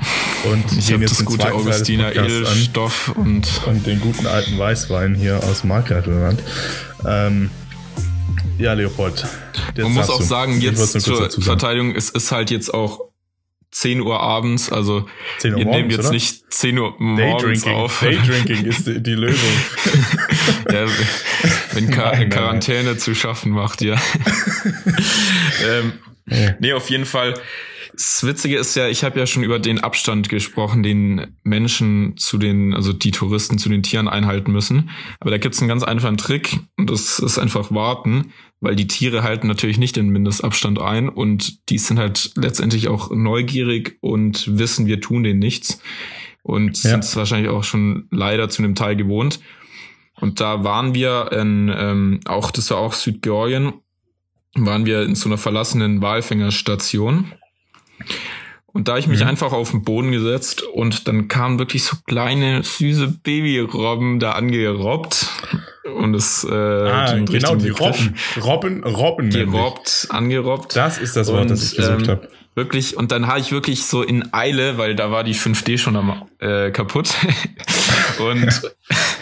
Und ich habe das gute Augustiner Edelstoff und, und den guten alten Weißwein hier aus Markgräflerland. Ähm, ja, Leopold. Man muss auch du. sagen, jetzt zur Verteidigung, es ist halt jetzt auch 10 Uhr abends, also 10 Uhr wir morgens, nehmen jetzt oder? nicht 10 Uhr morgens Daydrinking. auf. Daydrinking ist die, die Lösung. ja, wenn Quar nein, Quarantäne nein. zu schaffen macht, ja. ähm, ja. Nee, auf jeden Fall das Witzige ist ja, ich habe ja schon über den Abstand gesprochen, den Menschen zu den, also die Touristen zu den Tieren einhalten müssen. Aber da gibt's einen ganz einfachen Trick und das ist einfach warten, weil die Tiere halten natürlich nicht den Mindestabstand ein und die sind halt letztendlich auch neugierig und wissen, wir tun denen nichts und ja. sind es wahrscheinlich auch schon leider zu einem Teil gewohnt. Und da waren wir in, ähm, auch, das war auch Südgeorgien, waren wir in so einer verlassenen Walfängerstation. Und da habe ich mich mhm. einfach auf den Boden gesetzt und dann kamen wirklich so kleine, süße Babyrobben da angerobbt. Und es äh, ah, genau, die Robben. Robben, Robben. Gerobbt, angerobbt. Das ist das Wort, und, das ich gesucht ähm, habe. Wirklich, und dann habe ich wirklich so in Eile, weil da war die 5D schon am, äh, kaputt. und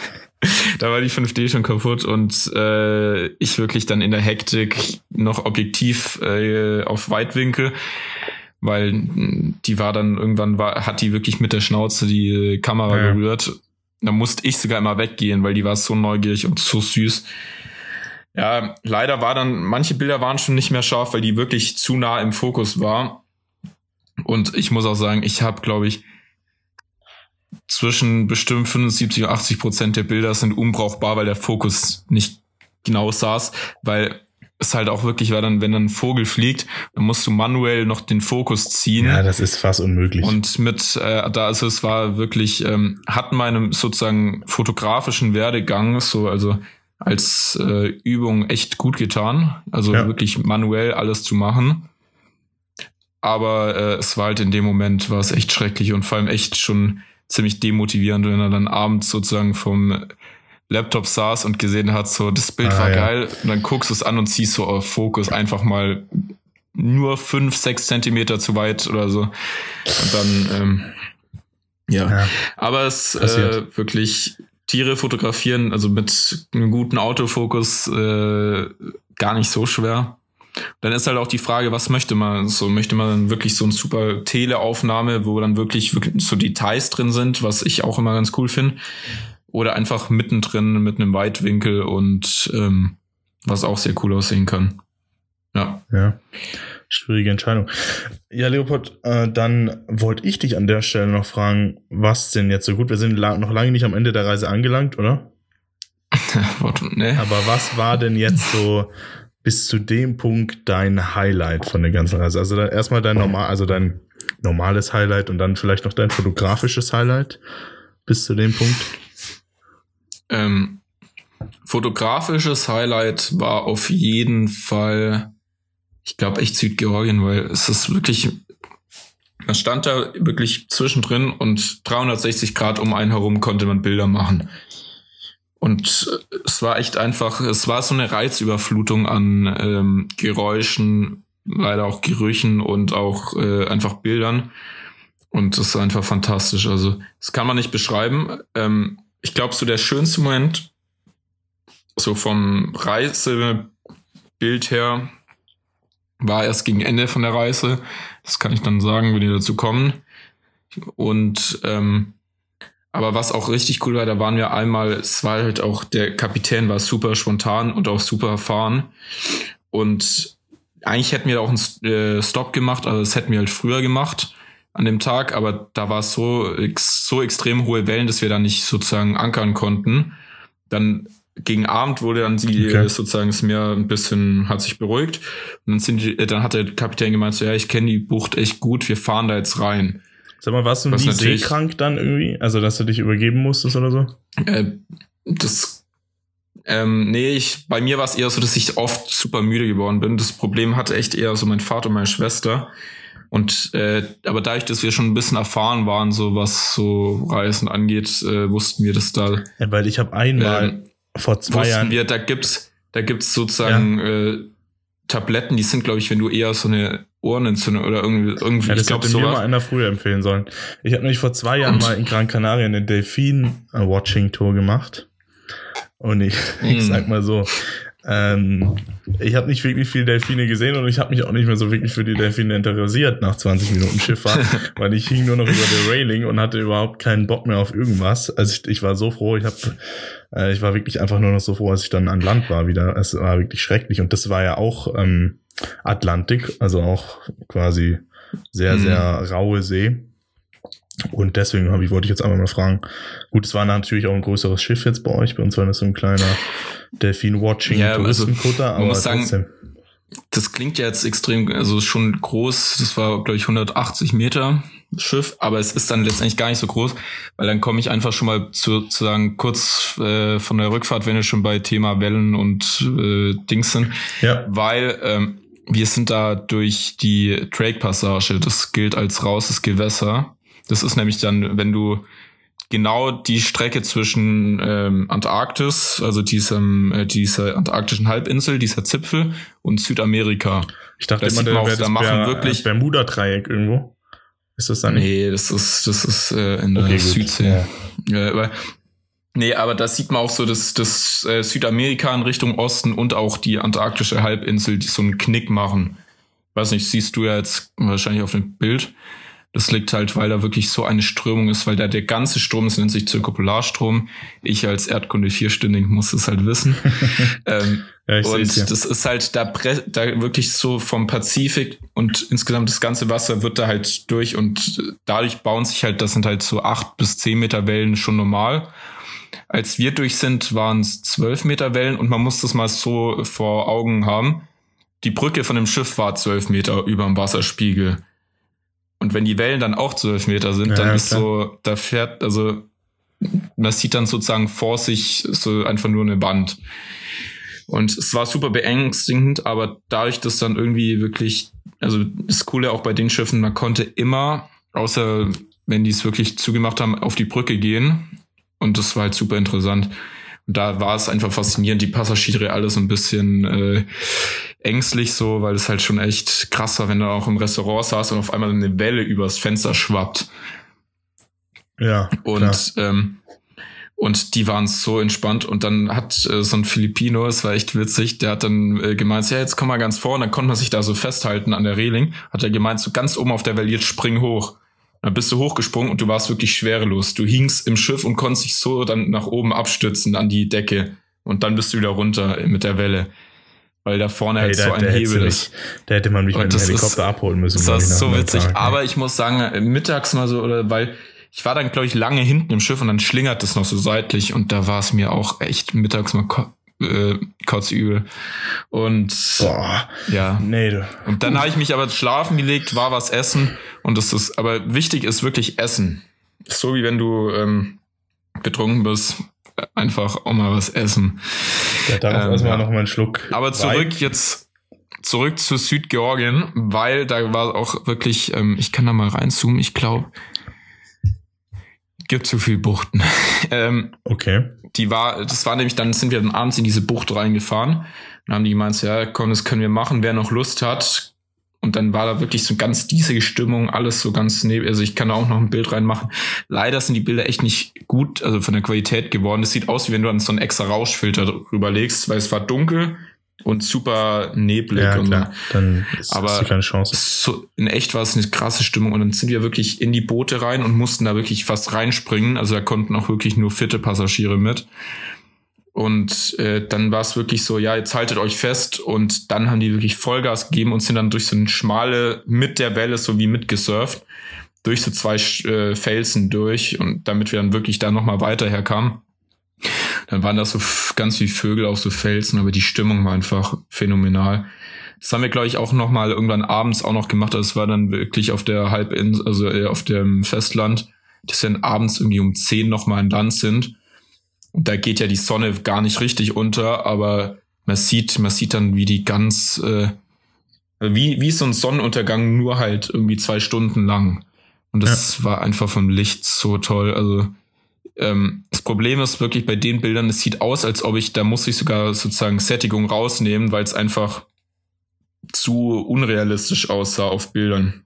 da war die 5D schon kaputt und äh, ich wirklich dann in der Hektik noch objektiv äh, auf Weitwinkel, weil die war dann irgendwann war, hat die wirklich mit der Schnauze die Kamera ja. berührt. Da musste ich sogar immer weggehen, weil die war so neugierig und so süß. Ja, leider war dann, manche Bilder waren schon nicht mehr scharf, weil die wirklich zu nah im Fokus war. Und ich muss auch sagen, ich habe, glaube ich, zwischen bestimmt 75 und 80 Prozent der Bilder sind unbrauchbar, weil der Fokus nicht genau saß, weil es halt auch wirklich war dann, wenn dann ein Vogel fliegt, dann musst du manuell noch den Fokus ziehen. Ja, das ist fast unmöglich. Und mit, äh, da also es war wirklich, ähm, hat meinem sozusagen fotografischen Werdegang so, also als äh, Übung echt gut getan. Also ja. wirklich manuell alles zu machen. Aber äh, es war halt in dem Moment, war es echt schrecklich und vor allem echt schon ziemlich demotivierend, wenn er dann abends sozusagen vom Laptop saß und gesehen hat, so das Bild ah, war ja. geil und dann guckst du es an und ziehst so auf Fokus einfach mal nur fünf, sechs Zentimeter zu weit oder so. Und dann, ähm, ja. ja. Aber es äh, wirklich Tiere fotografieren, also mit einem guten Autofokus, äh, gar nicht so schwer. Dann ist halt auch die Frage, was möchte man? So möchte man wirklich so eine super Teleaufnahme, wo dann wirklich, wirklich so Details drin sind, was ich auch immer ganz cool finde. Oder einfach mittendrin mit einem Weitwinkel und ähm, was auch sehr cool aussehen kann. Ja. Ja. Schwierige Entscheidung. Ja, Leopold, äh, dann wollte ich dich an der Stelle noch fragen, was denn jetzt so gut? Wir sind la noch lange nicht am Ende der Reise angelangt, oder? nee. Aber was war denn jetzt so bis zu dem Punkt dein Highlight von der ganzen Reise? Also erstmal dein normal, also dein normales Highlight und dann vielleicht noch dein fotografisches Highlight bis zu dem Punkt? Ähm, fotografisches Highlight war auf jeden Fall, ich glaube echt Südgeorgien, weil es ist wirklich, man stand da wirklich zwischendrin und 360 Grad um einen herum konnte man Bilder machen. Und es war echt einfach, es war so eine Reizüberflutung an ähm, Geräuschen, leider auch Gerüchen und auch äh, einfach Bildern. Und das ist einfach fantastisch. Also, das kann man nicht beschreiben. Ähm, ich glaube, so der schönste Moment, so vom Reisebild her, war erst gegen Ende von der Reise. Das kann ich dann sagen, wenn die dazu kommen. Und ähm, aber was auch richtig cool war, da waren wir einmal, es war halt auch, der Kapitän war super spontan und auch super erfahren. Und eigentlich hätten wir auch einen äh, Stop gemacht, also das hätten wir halt früher gemacht an dem Tag, aber da war es so, so extrem hohe Wellen, dass wir da nicht sozusagen ankern konnten. Dann gegen Abend wurde dann sie okay. sozusagen das Meer ein bisschen, hat sich beruhigt. Und dann sind die, dann hat der Kapitän gemeint, so, ja, ich kenne die Bucht echt gut, wir fahren da jetzt rein. Sag mal, warst du nie seekrank dann irgendwie? Also, dass du dich übergeben musstest oder so? Äh, das, ähm, nee, ich, bei mir war es eher so, dass ich oft super müde geworden bin. Das Problem hatte echt eher so mein Vater und meine Schwester. Und äh, aber dadurch, dass wir schon ein bisschen erfahren waren, so was so Reisen angeht, äh, wussten wir, dass da. Ja, weil ich habe einmal äh, vor zwei Jahren. wir, da gibt's, da gibt's sozusagen ja. äh, Tabletten, die sind, glaube ich, wenn du eher so eine Ohrenentzündung oder irgendwie, irgendwie ja, das ich glaube, hätte mir mal einer früher empfehlen sollen. Ich habe nämlich vor zwei Jahren Und? mal in Gran Canaria eine Delfin-Watching-Tour gemacht. Und ich, mm. ich sag mal so, ähm, ich habe nicht wirklich viel Delfine gesehen und ich habe mich auch nicht mehr so wirklich für die Delfine interessiert nach 20 Minuten Schifffahrt, weil ich hing nur noch über der Railing und hatte überhaupt keinen Bock mehr auf irgendwas. Also ich, ich war so froh, ich habe äh, ich war wirklich einfach nur noch so froh, als ich dann an Land war wieder. Es war wirklich schrecklich und das war ja auch ähm, Atlantik, also auch quasi sehr, mhm. sehr raue See. Und deswegen habe ich, wollte ich jetzt einfach mal fragen. Gut, es war natürlich auch ein größeres Schiff jetzt bei euch. Bei uns war das so ein kleiner Delfin-Watching ja, also, aber sagen, trotzdem. Das klingt ja jetzt extrem, also schon groß. Das war, glaube ich, 180 Meter Schiff, aber es ist dann letztendlich gar nicht so groß, weil dann komme ich einfach schon mal zu, zu sagen, kurz äh, von der Rückfahrt, wenn wir schon bei Thema Wellen und äh, Dings sind. Ja. Weil ähm, wir sind da durch die Drake-Passage. Das gilt als rauses Gewässer. Das ist nämlich dann, wenn du genau die Strecke zwischen ähm, Antarktis, also diesem, äh, dieser antarktischen Halbinsel, dieser Zipfel und Südamerika. Ich dachte immer, da, das da machen Ber wirklich Bermuda-Dreieck irgendwo. Ist das dann? Nee, das ist, das ist äh, in der okay, Südsee. Ja. Ja, aber, nee, aber da sieht man auch so, dass das äh, Südamerika in Richtung Osten und auch die antarktische Halbinsel, die so einen Knick machen. Weiß nicht, siehst du ja jetzt wahrscheinlich auf dem Bild. Das liegt halt, weil da wirklich so eine Strömung ist, weil da der ganze Strom, es nennt sich Zirkularstrom. Ich als Erdkunde vierstündig muss es halt wissen. ähm, ja, und ja. das ist halt da, da wirklich so vom Pazifik und insgesamt das ganze Wasser wird da halt durch und dadurch bauen sich halt, das sind halt so acht bis zehn Meter Wellen schon normal. Als wir durch sind, waren es zwölf Meter Wellen und man muss das mal so vor Augen haben. Die Brücke von dem Schiff war zwölf Meter über dem Wasserspiegel. Und wenn die Wellen dann auch zwölf Meter sind, ja, dann ist klar. so, da fährt, also man sieht dann sozusagen vor sich so einfach nur eine Wand. Und es war super beängstigend, aber dadurch, dass dann irgendwie wirklich, also das Coole auch bei den Schiffen, man konnte immer, außer wenn die es wirklich zugemacht haben, auf die Brücke gehen. Und das war halt super interessant. Und da war es einfach faszinierend, die Passagiere alles ein bisschen äh, ängstlich so, weil es halt schon echt krass war, wenn du auch im Restaurant saß und auf einmal eine Welle übers Fenster schwappt. Ja. Und ähm, und die waren so entspannt und dann hat äh, so ein Filipino, es war echt witzig, der hat dann äh, gemeint, ja, jetzt komm mal ganz vor und dann konnte man sich da so festhalten an der Reling. Hat er gemeint, so ganz oben auf der Welle, jetzt spring hoch. Dann bist du hochgesprungen und du warst wirklich schwerelos. Du hingst im Schiff und konntest dich so dann nach oben abstützen an die Decke. Und dann bist du wieder runter mit der Welle. Weil da vorne hey, halt da, so ein Hebel ist. Da hätte man mich und mit dem Helikopter ist, abholen müssen. Das ist so witzig. Tag, Aber ich muss sagen, mittags mal so, oder weil ich war dann, glaube ich, lange hinten im Schiff und dann schlingert es noch so seitlich und da war es mir auch echt mittags mal äh, kotzübel. Und Boah, ja. Nee, Und dann habe ich mich aber schlafen gelegt, war was essen. Und das ist, aber wichtig ist wirklich Essen. So wie wenn du ähm, betrunken bist, einfach auch mal was essen. Ja, darauf ähm, erstmal ja. noch mal einen Schluck. Aber zurück Wein. jetzt zurück zu Südgeorgien, weil da war auch wirklich, ähm, ich kann da mal reinzoomen, ich glaube, gibt zu viel Buchten. ähm, okay die war, das war nämlich, dann sind wir dann abends in diese Bucht reingefahren. Dann haben die gemeint, ja, komm, das können wir machen, wer noch Lust hat. Und dann war da wirklich so ganz diese Stimmung, alles so ganz neben. Also ich kann da auch noch ein Bild reinmachen. Leider sind die Bilder echt nicht gut, also von der Qualität geworden. Es sieht aus, wie wenn du dann so einen extra Rauschfilter drüber legst, weil es war dunkel und super neblig. Ja, und klar. Dann ist, aber ist keine Chance. So, in echt war es eine krasse Stimmung und dann sind wir wirklich in die Boote rein und mussten da wirklich fast reinspringen. Also da konnten auch wirklich nur fitte Passagiere mit. Und äh, dann war es wirklich so, ja, jetzt haltet euch fest. Und dann haben die wirklich Vollgas gegeben und sind dann durch so eine schmale, mit der Welle so wie mitgesurft, durch so zwei äh, Felsen durch. Und damit wir dann wirklich da nochmal weiter herkamen. Dann waren das so ganz wie Vögel auf so Felsen, aber die Stimmung war einfach phänomenal. Das haben wir, glaube ich, auch noch mal irgendwann abends auch noch gemacht. Das war dann wirklich auf der Halbinsel, also äh, auf dem Festland, dass wir dann abends irgendwie um zehn noch mal in Land sind. Und da geht ja die Sonne gar nicht richtig unter, aber man sieht, man sieht dann, wie die ganz, äh, wie, wie so ein Sonnenuntergang, nur halt irgendwie zwei Stunden lang. Und das ja. war einfach vom Licht so toll. Also ähm, das Problem ist wirklich bei den Bildern, es sieht aus, als ob ich, da muss ich sogar sozusagen Sättigung rausnehmen, weil es einfach zu unrealistisch aussah auf Bildern.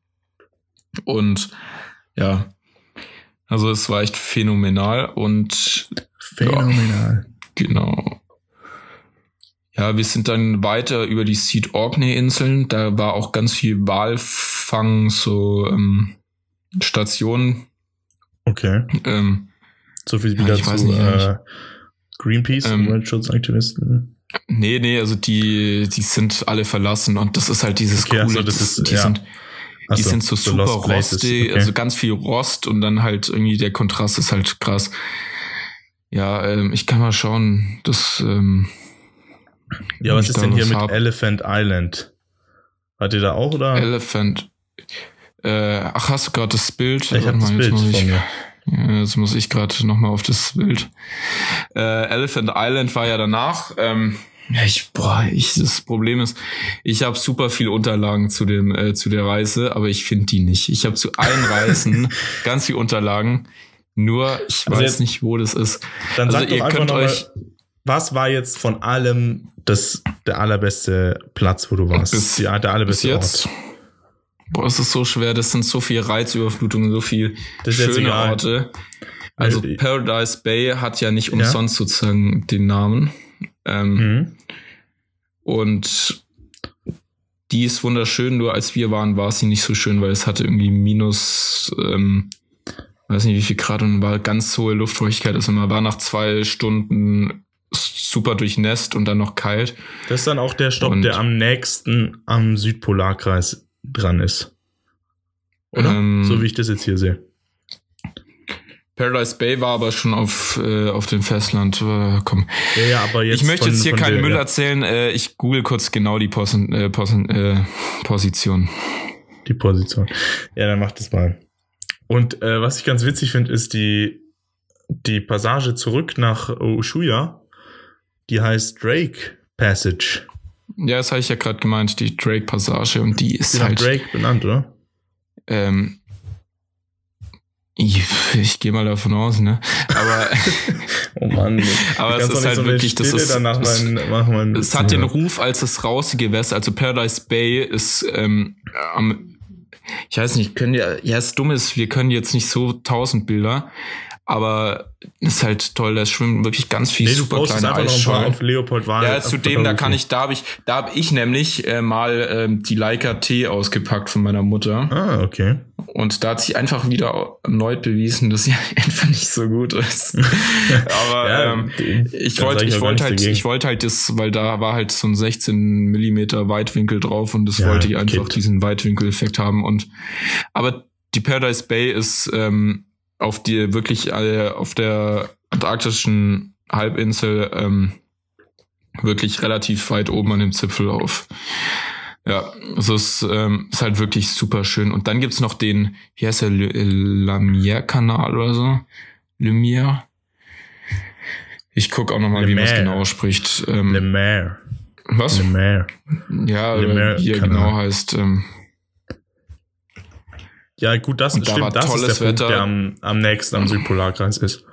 Und ja, also es war echt phänomenal und phänomenal. Ja, genau. Ja, wir sind dann weiter über die Seed Orkney-Inseln. Da war auch ganz viel Walfang, so ähm, Stationen. Okay. Ähm, so viel wieder ja, zu äh, Greenpeace, ähm, Umweltschutzaktivisten. Nee, nee, also die, die sind alle verlassen und das ist halt dieses okay, coole, also das ist, die ja. sind, die so, sind so super rostig, okay. also ganz viel Rost und dann halt irgendwie der Kontrast ist halt krass. Ja, ähm, ich kann mal schauen, das. Ähm, ja, was ist denn hier mit hab. Elephant Island? Hat ihr da auch oder? Elephant. Äh, ach, hast du gerade das Bild? Ich habe das Bild von mir. Ja, jetzt muss ich gerade nochmal auf das Bild. Äh, Elephant Island war ja danach. Ähm, Ja, ich, boah, ich, das Problem ist, ich habe super viel Unterlagen zu dem, äh, zu der Reise, aber ich finde die nicht. Ich habe zu allen Reisen ganz viel Unterlagen, nur ich also weiß jetzt, nicht, wo das ist. Dann also sagt ihr könnt euch. Mal, was war jetzt von allem das, der allerbeste Platz, wo du warst? Bis, ja, der allerbeste jetzt, Ort. Boah, es ist so schwer, das sind so viel Reizüberflutungen, so viel schöne Orte. Also Paradise Bay hat ja nicht umsonst ja? sozusagen den Namen. Ähm, mhm. Und die ist wunderschön, nur als wir waren, war sie nicht so schön, weil es hatte irgendwie minus, ähm, weiß nicht wie viel Grad und war ganz hohe Luftfeuchtigkeit. Also man war nach zwei Stunden super durchnässt und dann noch kalt. Das ist dann auch der Stopp, und, der am nächsten am Südpolarkreis dran ist. Oder? Ähm, so wie ich das jetzt hier sehe. Paradise Bay war aber schon auf, äh, auf dem Festland. Äh, komm. Ja, ja, aber jetzt ich möchte von, jetzt hier keinen der, Müll ja. erzählen. Äh, ich google kurz genau die Posen, äh, Posen, äh, Position. Die Position. Ja, dann mach das mal. Und äh, was ich ganz witzig finde, ist die, die Passage zurück nach Ushuya. Die heißt Drake Passage. Ja, das habe ich ja gerade gemeint, die Drake Passage. Und die ist die halt. Drake benannt, oder? Ähm, ich, ich gehe mal davon aus, ne? Aber, oh Mann, aber es ist halt so wirklich, das ist, danach es, mein, es hat den Ruf als das rausige Gewässer, also Paradise Bay ist ähm, am, ich weiß nicht, können ja, ja, das Dumme ist, wir können jetzt nicht so tausend Bilder, aber ist halt toll, da schwimmen wirklich ganz viele nee, super kleine. Auf Leopold war ja, zudem, da kann ich, da habe ich, da habe ich nämlich äh, mal ähm, die Leica T ausgepackt von meiner Mutter. Ah, okay. Und da hat sich einfach wieder erneut bewiesen, dass sie einfach nicht so gut ist. aber ja, ähm, ich wollte, ich wollte halt, dagegen. ich wollte halt das, weil da war halt so ein 16 Millimeter Weitwinkel drauf und das ja, wollte ich einfach Kit. diesen Weitwinkel-Effekt haben und, aber die Paradise Bay ist ähm, auf die wirklich äh, auf der antarktischen Halbinsel ähm, wirklich relativ weit oben an dem Zipfel auf. Ja, es ähm, ist halt wirklich super schön. Und dann gibt's noch den, wie heißt der, Lamier-Kanal oder so? Lumière. Ich guck auch nochmal, wie man es genau spricht. Ähm, Le Maire. Was? Le Maire. Ja, Le wie er genau heißt. Ähm, ja, gut, das, und stimmt. Da das ist der Punkt, der am, am nächsten am Südpolarkreis ist.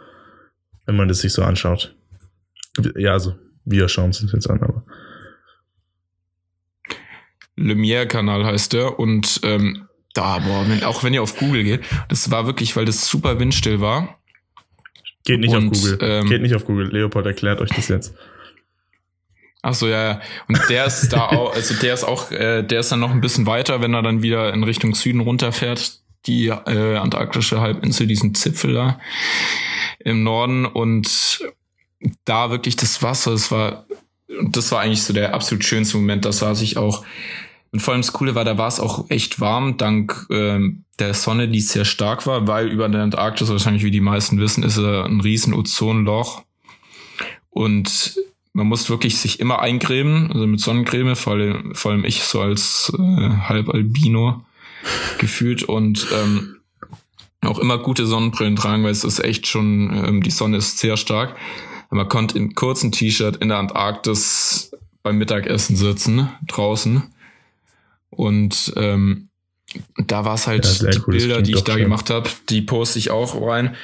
Wenn man das sich so anschaut. Ja, also, wir schauen es uns jetzt an, aber. Lumière-Kanal heißt der und ähm, da, boah, wenn, auch wenn ihr auf Google geht, das war wirklich, weil das super windstill war. Geht nicht und, auf Google. Ähm, Geht nicht auf Google. Leopold erklärt euch das jetzt. Ach so, ja, ja. Und der ist da auch, also der ist auch, äh, der ist dann noch ein bisschen weiter, wenn er dann wieder in Richtung Süden runterfährt, die äh, antarktische Halbinsel, diesen Zipfel da im Norden und da wirklich das Wasser, es war, das war eigentlich so der absolut schönste Moment, da saß ich auch. Und vor allem das Coole war, da war es auch echt warm, dank ähm, der Sonne, die sehr stark war, weil über der Antarktis, wahrscheinlich wie die meisten wissen, ist er ein riesen Ozonloch. Und man muss wirklich sich immer eincremen, also mit Sonnencreme, vor allem, vor allem ich so als äh, Halbalbino gefühlt und ähm, auch immer gute Sonnenbrillen tragen, weil es ist echt schon, ähm, die Sonne ist sehr stark. Man konnte in kurzen T-Shirt in der Antarktis beim Mittagessen sitzen, draußen. Und ähm, da war es halt ja, die cool, Bilder, die ich da gemacht habe, die poste ich auch rein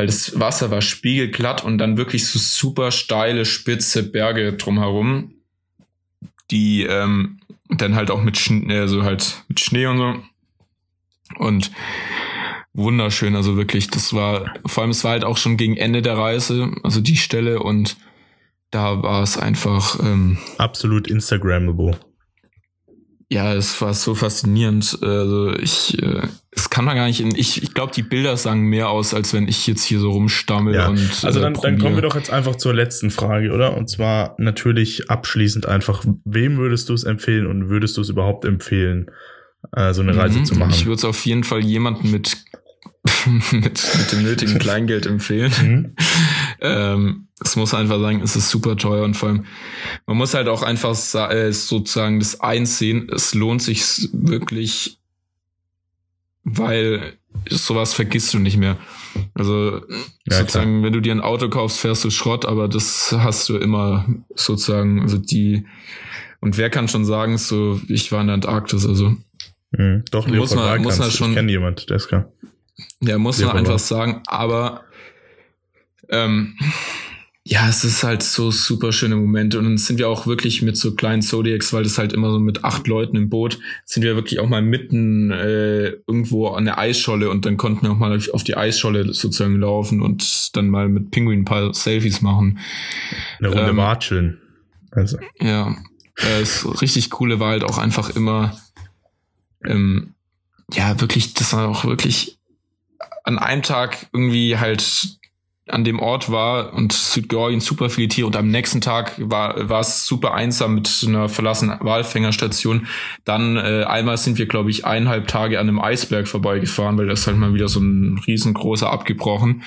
weil das Wasser war spiegelglatt und dann wirklich so super steile, spitze Berge drumherum, die ähm, dann halt auch mit Schnee, also halt mit Schnee und so. Und wunderschön, also wirklich, das war, vor allem es war halt auch schon gegen Ende der Reise, also die Stelle und da war es einfach ähm, absolut Instagrammable. Ja, es war so faszinierend. Also ich, äh, es kann man gar nicht. In, ich ich glaube, die Bilder sagen mehr aus, als wenn ich jetzt hier so rumstammel ja. und. Also dann, äh, dann kommen wir doch jetzt einfach zur letzten Frage, oder? Und zwar natürlich abschließend einfach, wem würdest du es empfehlen und würdest du es überhaupt empfehlen, äh, so eine Reise mhm. zu machen? Ich würde es auf jeden Fall jemanden mit mit, mit dem nötigen Kleingeld empfehlen. Mhm. Ähm, es muss einfach sagen, es ist super teuer und vor allem, man muss halt auch einfach äh, sozusagen das einsehen, es lohnt sich wirklich, weil sowas vergisst du nicht mehr. Also ja, sozusagen, klar. wenn du dir ein Auto kaufst, fährst du Schrott, aber das hast du immer sozusagen, also die und wer kann schon sagen, so ich war in der Antarktis, also mhm, doch muss man, muss man schon. Ich kenne jemand, der ist klar. Ja, muss Leopold man einfach sagen, aber ähm, ja, es ist halt so super schöne Momente und dann sind wir auch wirklich mit so kleinen Zodiacs, weil das halt immer so mit acht Leuten im Boot, sind wir wirklich auch mal mitten äh, irgendwo an der Eisscholle und dann konnten wir auch mal auf die Eisscholle sozusagen laufen und dann mal mit Pinguin ein paar Selfies machen. Eine Runde ähm, watscheln. Also. Ja, äh, das richtig coole war halt auch einfach immer, ähm, ja, wirklich, das war auch wirklich an einem Tag irgendwie halt an dem Ort war und Südgeorgien super viele Tiere und am nächsten Tag war, war es super einsam mit einer verlassenen Walfängerstation. Dann äh, einmal sind wir, glaube ich, eineinhalb Tage an einem Eisberg vorbeigefahren, weil das halt mal wieder so ein riesengroßer abgebrochen.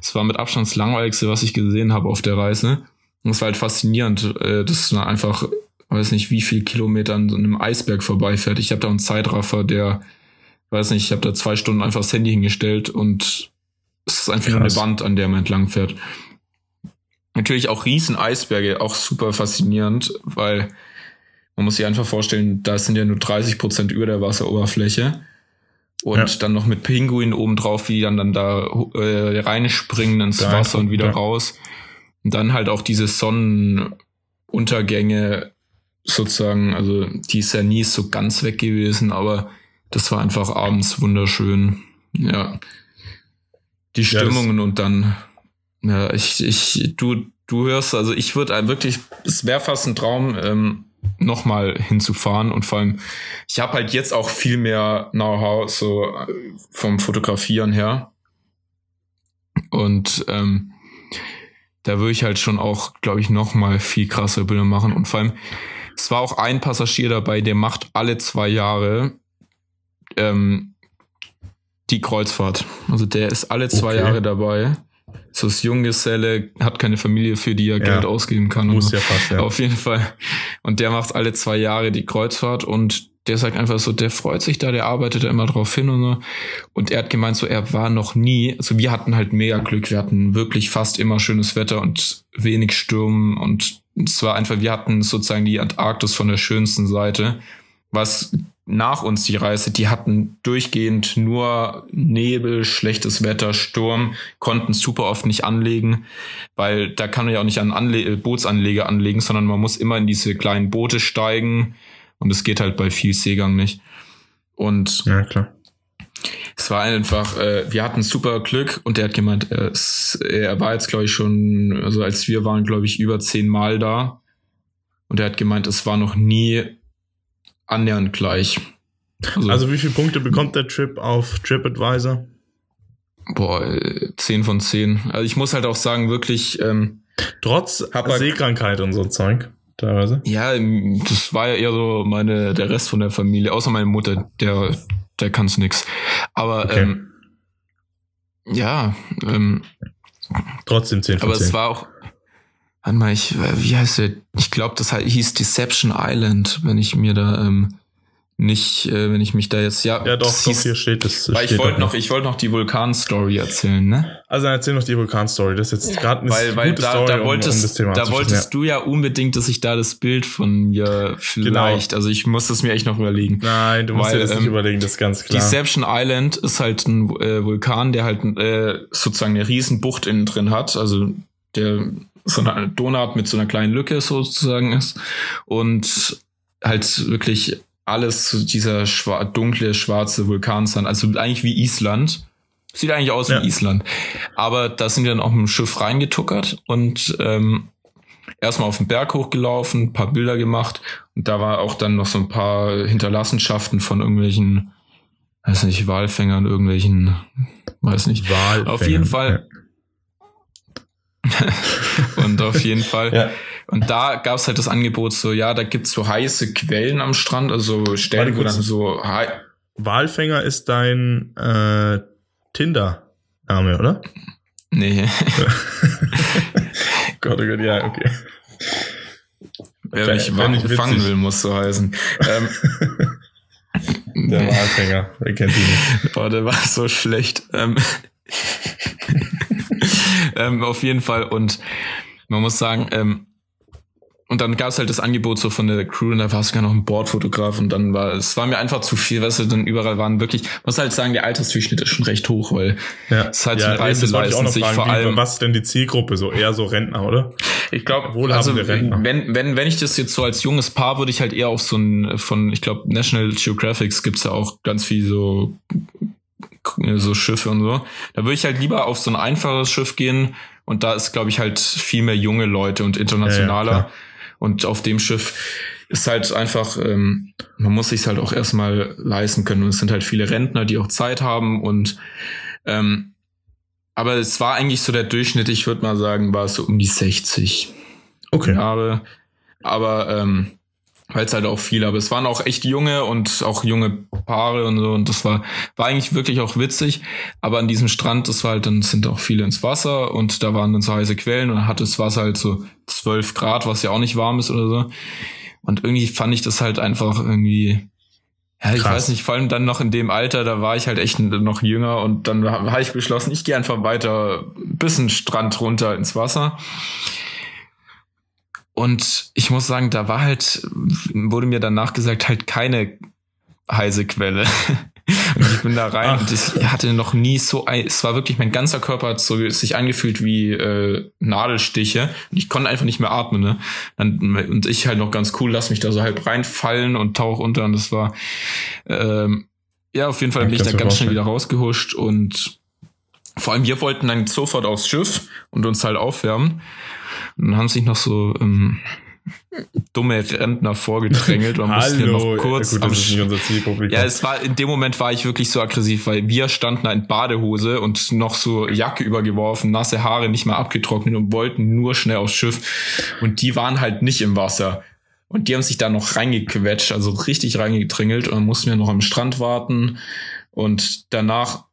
Es war mit Abstand das langweiligste, was ich gesehen habe auf der Reise. Und es war halt faszinierend, äh, dass man einfach, weiß nicht, wie viel Kilometer an so einem Eisberg vorbeifährt. Ich habe da einen Zeitraffer, der, weiß nicht, ich habe da zwei Stunden einfach das Handy hingestellt und es ist einfach Krass. nur eine Wand, an der man entlang fährt. Natürlich auch riesen Eisberge, auch super faszinierend, weil man muss sich einfach vorstellen, da sind ja nur 30 Prozent über der Wasseroberfläche. Und ja. dann noch mit Pinguinen obendrauf, die dann, dann da äh, reinspringen ins da Wasser und wieder ja. raus. Und dann halt auch diese Sonnenuntergänge sozusagen, also die ist ja nie so ganz weg gewesen, aber das war einfach abends wunderschön. Ja die Stimmungen ja, und dann, ja, ich, ich, du, du hörst, also ich würde wirklich, es wäre fast ein Traum, ähm, nochmal hinzufahren und vor allem, ich habe halt jetzt auch viel mehr Know-how so äh, vom Fotografieren her. Und ähm, da würde ich halt schon auch, glaube ich, nochmal viel krassere Bilder machen. Und vor allem, es war auch ein Passagier dabei, der macht alle zwei Jahre ähm, die Kreuzfahrt. Also der ist alle zwei okay. Jahre dabei. So ist Junggeselle, hat keine Familie, für die er ja. Geld ausgeben kann. Muss ja fast, ja. Auf jeden Fall. Und der macht alle zwei Jahre die Kreuzfahrt und der sagt einfach so, der freut sich da, der arbeitet da immer drauf hin und so. Und er hat gemeint so, er war noch nie, also wir hatten halt mega Glück, wir hatten wirklich fast immer schönes Wetter und wenig Sturm und es war einfach, wir hatten sozusagen die Antarktis von der schönsten Seite, was nach uns die Reise, die hatten durchgehend nur Nebel, schlechtes Wetter, Sturm, konnten super oft nicht anlegen, weil da kann man ja auch nicht an Anle Bootsanleger anlegen, sondern man muss immer in diese kleinen Boote steigen und es geht halt bei viel Seegang nicht. Und ja, klar. Es war einfach, äh, wir hatten super Glück und der hat gemeint, er, er war jetzt, glaube ich, schon, also als wir waren, glaube ich, über zehn Mal da. Und er hat gemeint, es war noch nie annähernd gleich. Also, also wie viele Punkte bekommt der Trip auf TripAdvisor? Boah, 10 von 10. Also ich muss halt auch sagen, wirklich. Ähm, Trotz Seekrankheit und so Zeug, teilweise. Ja, das war ja eher so meine, der Rest von der Familie, außer meine Mutter, der, der kann's nix. Aber okay. ähm, ja, ähm, trotzdem 10 von 10. Aber es war auch, Warte mal, ich, wie heißt der? Ich glaube, das hieß Deception Island, wenn ich mir da ähm, nicht, äh, wenn ich mich da jetzt ja. Ja, doch, doch hieß, hier steht es. Weil ich wollte noch, ich wollte noch die Vulkan-Story erzählen, ne? Also erzähl noch die Vulkan-Story. Das ist jetzt gerade eine weil, weil gute da, Story, da wolltest, um, um Da wolltest ja. du ja unbedingt, dass ich da das Bild von mir vielleicht. Genau. Also ich muss das mir echt noch überlegen. Nein, du musst weil, dir das ähm, nicht überlegen, das ist ganz klar. Deception Island ist halt ein äh, Vulkan, der halt äh, sozusagen eine riesen Bucht innen drin hat. Also der so eine Donut mit so einer kleinen Lücke sozusagen ist und halt wirklich alles zu dieser schwa dunkle, schwarze Vulkansand, also eigentlich wie Island. Sieht eigentlich aus ja. wie Island. Aber da sind wir dann mit dem Schiff reingetuckert und ähm, erstmal auf den Berg hochgelaufen, ein paar Bilder gemacht und da war auch dann noch so ein paar Hinterlassenschaften von irgendwelchen, weiß nicht, Walfängern, irgendwelchen, weiß nicht. Walfänger. Auf jeden Fall. Und auf jeden Fall. Ja. Und da gab es halt das Angebot so, ja, da gibt's so heiße Quellen am Strand, also Stellen, wo dann so Walfänger ist dein äh, Tinder-Name, oder? Nee. Gott, oh Gott, ja, okay. Wer mich fangen will, muss so heißen. ähm, Der Walfänger, wer kennt ihn nicht? Boah, der war so schlecht. Ähm, ähm, auf jeden Fall. Und man muss sagen, ähm, und dann gab es halt das Angebot so von der Crew und da war es sogar noch ein Bordfotograf und dann war es war mir einfach zu viel, weißt du, dann überall waren wirklich, muss halt sagen, der Altersdurchschnitt ist schon recht hoch, weil ja. es halt ja, so Reiseleisten sich fragen, vor allem. Wie, was ist denn die Zielgruppe? So eher so Rentner, oder? Ich glaube, also Rentner. wenn, wenn, wenn ich das jetzt so als junges Paar würde ich halt eher auf so ein von, ich glaube, National Geographics gibt's ja auch ganz viel so so Schiffe und so. Da würde ich halt lieber auf so ein einfaches Schiff gehen und da ist, glaube ich, halt viel mehr junge Leute und internationaler. Ja, ja, und auf dem Schiff ist halt einfach, ähm, man muss sich halt auch erstmal leisten können. Und es sind halt viele Rentner, die auch Zeit haben und ähm, aber es war eigentlich so der Durchschnitt, ich würde mal sagen, war es so um die 60 okay. Jahre. Aber ähm, weil es halt auch viel, aber es waren auch echt junge und auch junge Paare und so und das war war eigentlich wirklich auch witzig, aber an diesem Strand, das war halt dann sind auch viele ins Wasser und da waren dann so heiße Quellen und dann hat das Wasser halt so 12 Grad, was ja auch nicht warm ist oder so und irgendwie fand ich das halt einfach irgendwie ja, ich Krass. weiß nicht, vor allem dann noch in dem Alter, da war ich halt echt noch jünger und dann habe ich beschlossen, ich gehe einfach weiter bis einen Strand runter ins Wasser. Und ich muss sagen, da war halt, wurde mir danach gesagt, halt keine heiße Quelle. und ich bin da rein Ach. und ich hatte noch nie so, ein, es war wirklich, mein ganzer Körper hat so sich angefühlt wie äh, Nadelstiche und ich konnte einfach nicht mehr atmen. Ne? Und ich halt noch ganz cool, lass mich da so halb reinfallen und tauch unter und das war, ähm, ja, auf jeden Fall bin ich da ganz schnell wieder rausgehuscht und vor allem wir wollten dann sofort aufs Schiff und uns halt aufwärmen. Und dann haben sich noch so ähm, dumme Rentner vorgedrängelt und mussten noch kurz ja, gut, Ja, es war in dem Moment war ich wirklich so aggressiv, weil wir standen in Badehose und noch so Jacke übergeworfen, nasse Haare nicht mal abgetrocknet und wollten nur schnell aufs Schiff. Und die waren halt nicht im Wasser. Und die haben sich da noch reingequetscht, also richtig reingedringelt und dann mussten wir noch am Strand warten. Und danach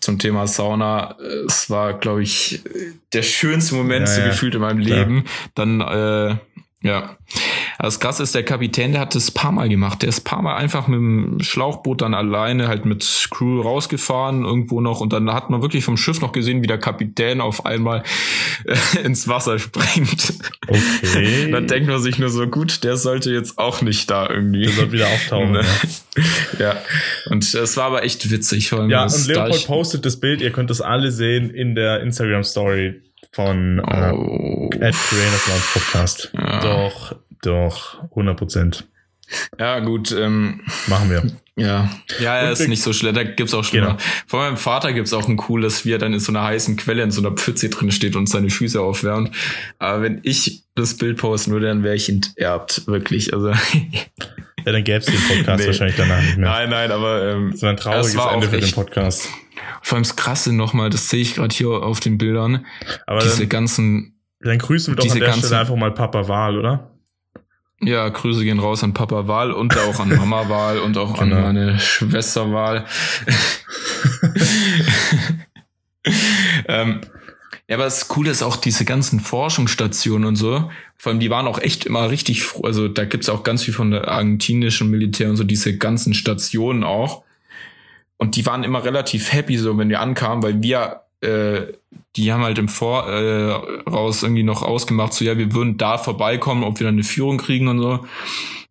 zum Thema Sauna. Es war, glaube ich, der schönste Moment ja, so ja. gefühlt in meinem Leben. Ja. Dann, äh, ja. Also das Krasse ist, der Kapitän, der hat das paar Mal gemacht. Der ist paar Mal einfach mit dem Schlauchboot dann alleine halt mit Crew rausgefahren, irgendwo noch. Und dann hat man wirklich vom Schiff noch gesehen, wie der Kapitän auf einmal äh, ins Wasser springt. Okay. dann denkt man sich nur so, gut, der sollte jetzt auch nicht da irgendwie. Der sollte wieder auftauchen. Ne? ja. Und es war aber echt witzig. Ja, und Leopold postet das Bild, ihr könnt das alle sehen in der Instagram-Story von äh, oh. äh, Creators Podcast. Ja. Doch, doch, 100 Prozent. Ja, gut. Ähm, Machen wir. Ja, ja, er ist nicht so schlecht. Da gibt's auch schon. Genau. Von meinem Vater gibt's auch ein cooles, wie er dann in so einer heißen Quelle in so einer Pfütze drin steht und seine Füße aufwärmt. Aber wenn ich das Bild posten würde, dann wäre ich enterbt, wirklich. Also. Ja, dann gäbe es den Podcast nee. wahrscheinlich danach nicht mehr. Nein, nein, aber ähm, das war ein trauriges Ende für den Podcast. Vor allem das Krasse nochmal, das sehe ich gerade hier auf den Bildern. Aber diese dann, ganzen. Dann grüßen wir doch an der Stelle einfach mal Papa Wahl, oder? Ja, Grüße gehen raus an Papa Wahl und auch an Mama Wahl und auch genau. an meine Schwester Wahl. ähm, ja, aber das Coole ist auch diese ganzen Forschungsstationen und so. Vor allem, die waren auch echt immer richtig froh. Also da gibt's auch ganz viel von der argentinischen Militär und so, diese ganzen Stationen auch. Und die waren immer relativ happy, so wenn wir ankamen, weil wir, äh, die haben halt im Voraus äh, irgendwie noch ausgemacht, so ja, wir würden da vorbeikommen, ob wir dann eine Führung kriegen und so.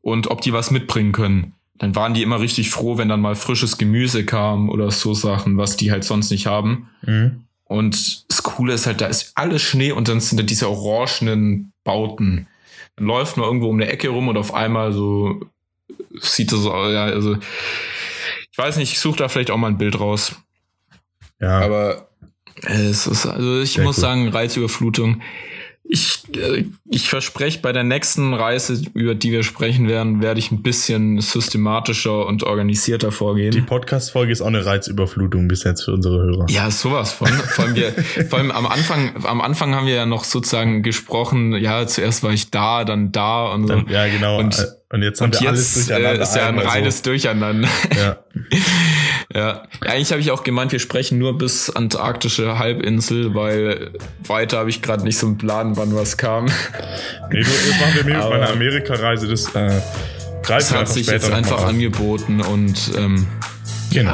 Und ob die was mitbringen können. Dann waren die immer richtig froh, wenn dann mal frisches Gemüse kam oder so Sachen, was die halt sonst nicht haben. Mhm. Und das Coole ist halt, da ist alles Schnee und dann sind da diese orangenen Bauten. Dann läuft man irgendwo um eine Ecke rum und auf einmal so sieht das so, ja, also weiß nicht, ich suche da vielleicht auch mal ein Bild raus. Ja. Aber es ist, also ich Sehr muss cool. sagen, Reizüberflutung. Ich, äh, ich verspreche, bei der nächsten Reise, über die wir sprechen werden, werde ich ein bisschen systematischer und organisierter vorgehen. Die Podcast-Folge ist auch eine Reizüberflutung bis jetzt für unsere Hörer. Ja, sowas von. Vor allem, wir, vor allem am Anfang, am Anfang haben wir ja noch sozusagen gesprochen, ja, zuerst war ich da, dann da und so. Dann, ja, genau. Und und jetzt haben und wir jetzt, alles durcheinander. Äh, ist ja ein reines so. Durcheinander. Ja. ja. Eigentlich habe ich auch gemeint, wir sprechen nur bis antarktische Halbinsel, weil weiter habe ich gerade nicht so einen Plan, wann was kam. Nee, du, das machen wir mit meiner Amerika-Reise. Das äh, es hat sich jetzt einfach angeboten und ähm, Genau.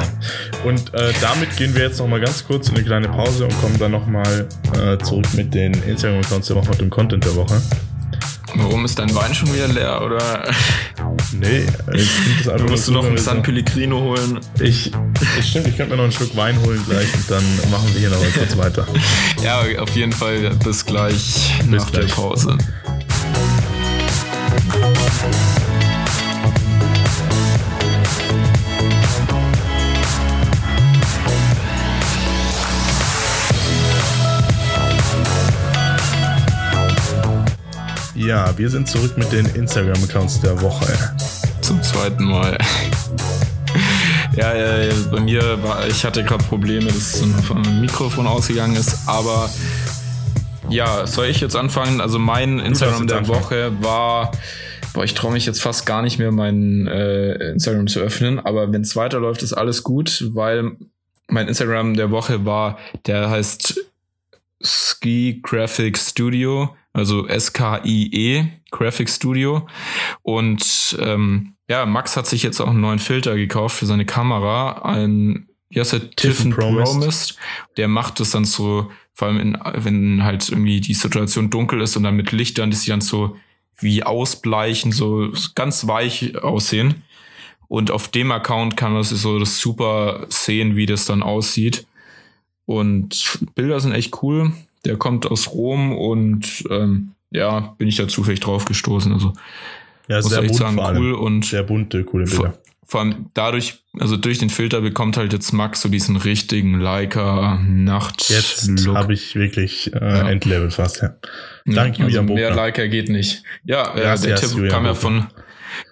Und äh, damit gehen wir jetzt nochmal ganz kurz in eine kleine Pause und kommen dann nochmal äh, zurück mit den Instagram-Accounts der Woche und dem Content der Woche. Warum ist dein Wein schon wieder leer, oder? Nee, ich finde das einfach Musst du noch einen San Pellegrino holen? Ich, ich stimmt, ich könnte mir noch einen Schluck Wein holen gleich und dann machen wir hier noch mal kurz weiter. Ja, auf jeden Fall bis gleich bis nach gleich. der Pause. Ja, wir sind zurück mit den Instagram-Accounts der Woche. Zum zweiten Mal. ja, äh, bei mir war, ich hatte gerade Probleme, dass ein Mikrofon ausgegangen ist, aber ja, soll ich jetzt anfangen? Also mein Instagram der anfangen. Woche war, boah, ich traue mich jetzt fast gar nicht mehr, mein äh, Instagram zu öffnen, aber wenn es weiterläuft, ist alles gut, weil mein Instagram der Woche war, der heißt Ski Graphic Studio also S-K-I-E, Graphic Studio. Und ähm, ja, Max hat sich jetzt auch einen neuen Filter gekauft für seine Kamera, ein, wie heißt der, Tiffin Promist. Der macht das dann so, vor allem in, wenn halt irgendwie die Situation dunkel ist und dann mit Lichtern, dass sie dann so wie ausbleichen, so ganz weich aussehen. Und auf dem Account kann man so das super sehen, wie das dann aussieht. Und Bilder sind echt cool. Der kommt aus Rom und ähm, ja, bin ich da zufällig drauf gestoßen. Also ja, muss sehr echt sagen, cool und sehr bunte, coole Bilder. Vor, allem dadurch, also durch den Filter bekommt halt jetzt Max so diesen richtigen Leica Nacht. Jetzt habe ich wirklich äh, ja. Endlevel fast. Ja. Danke, ja, also Julian Mehr Leica geht nicht. Ja, äh, ja der Tipp Julian kam ja von.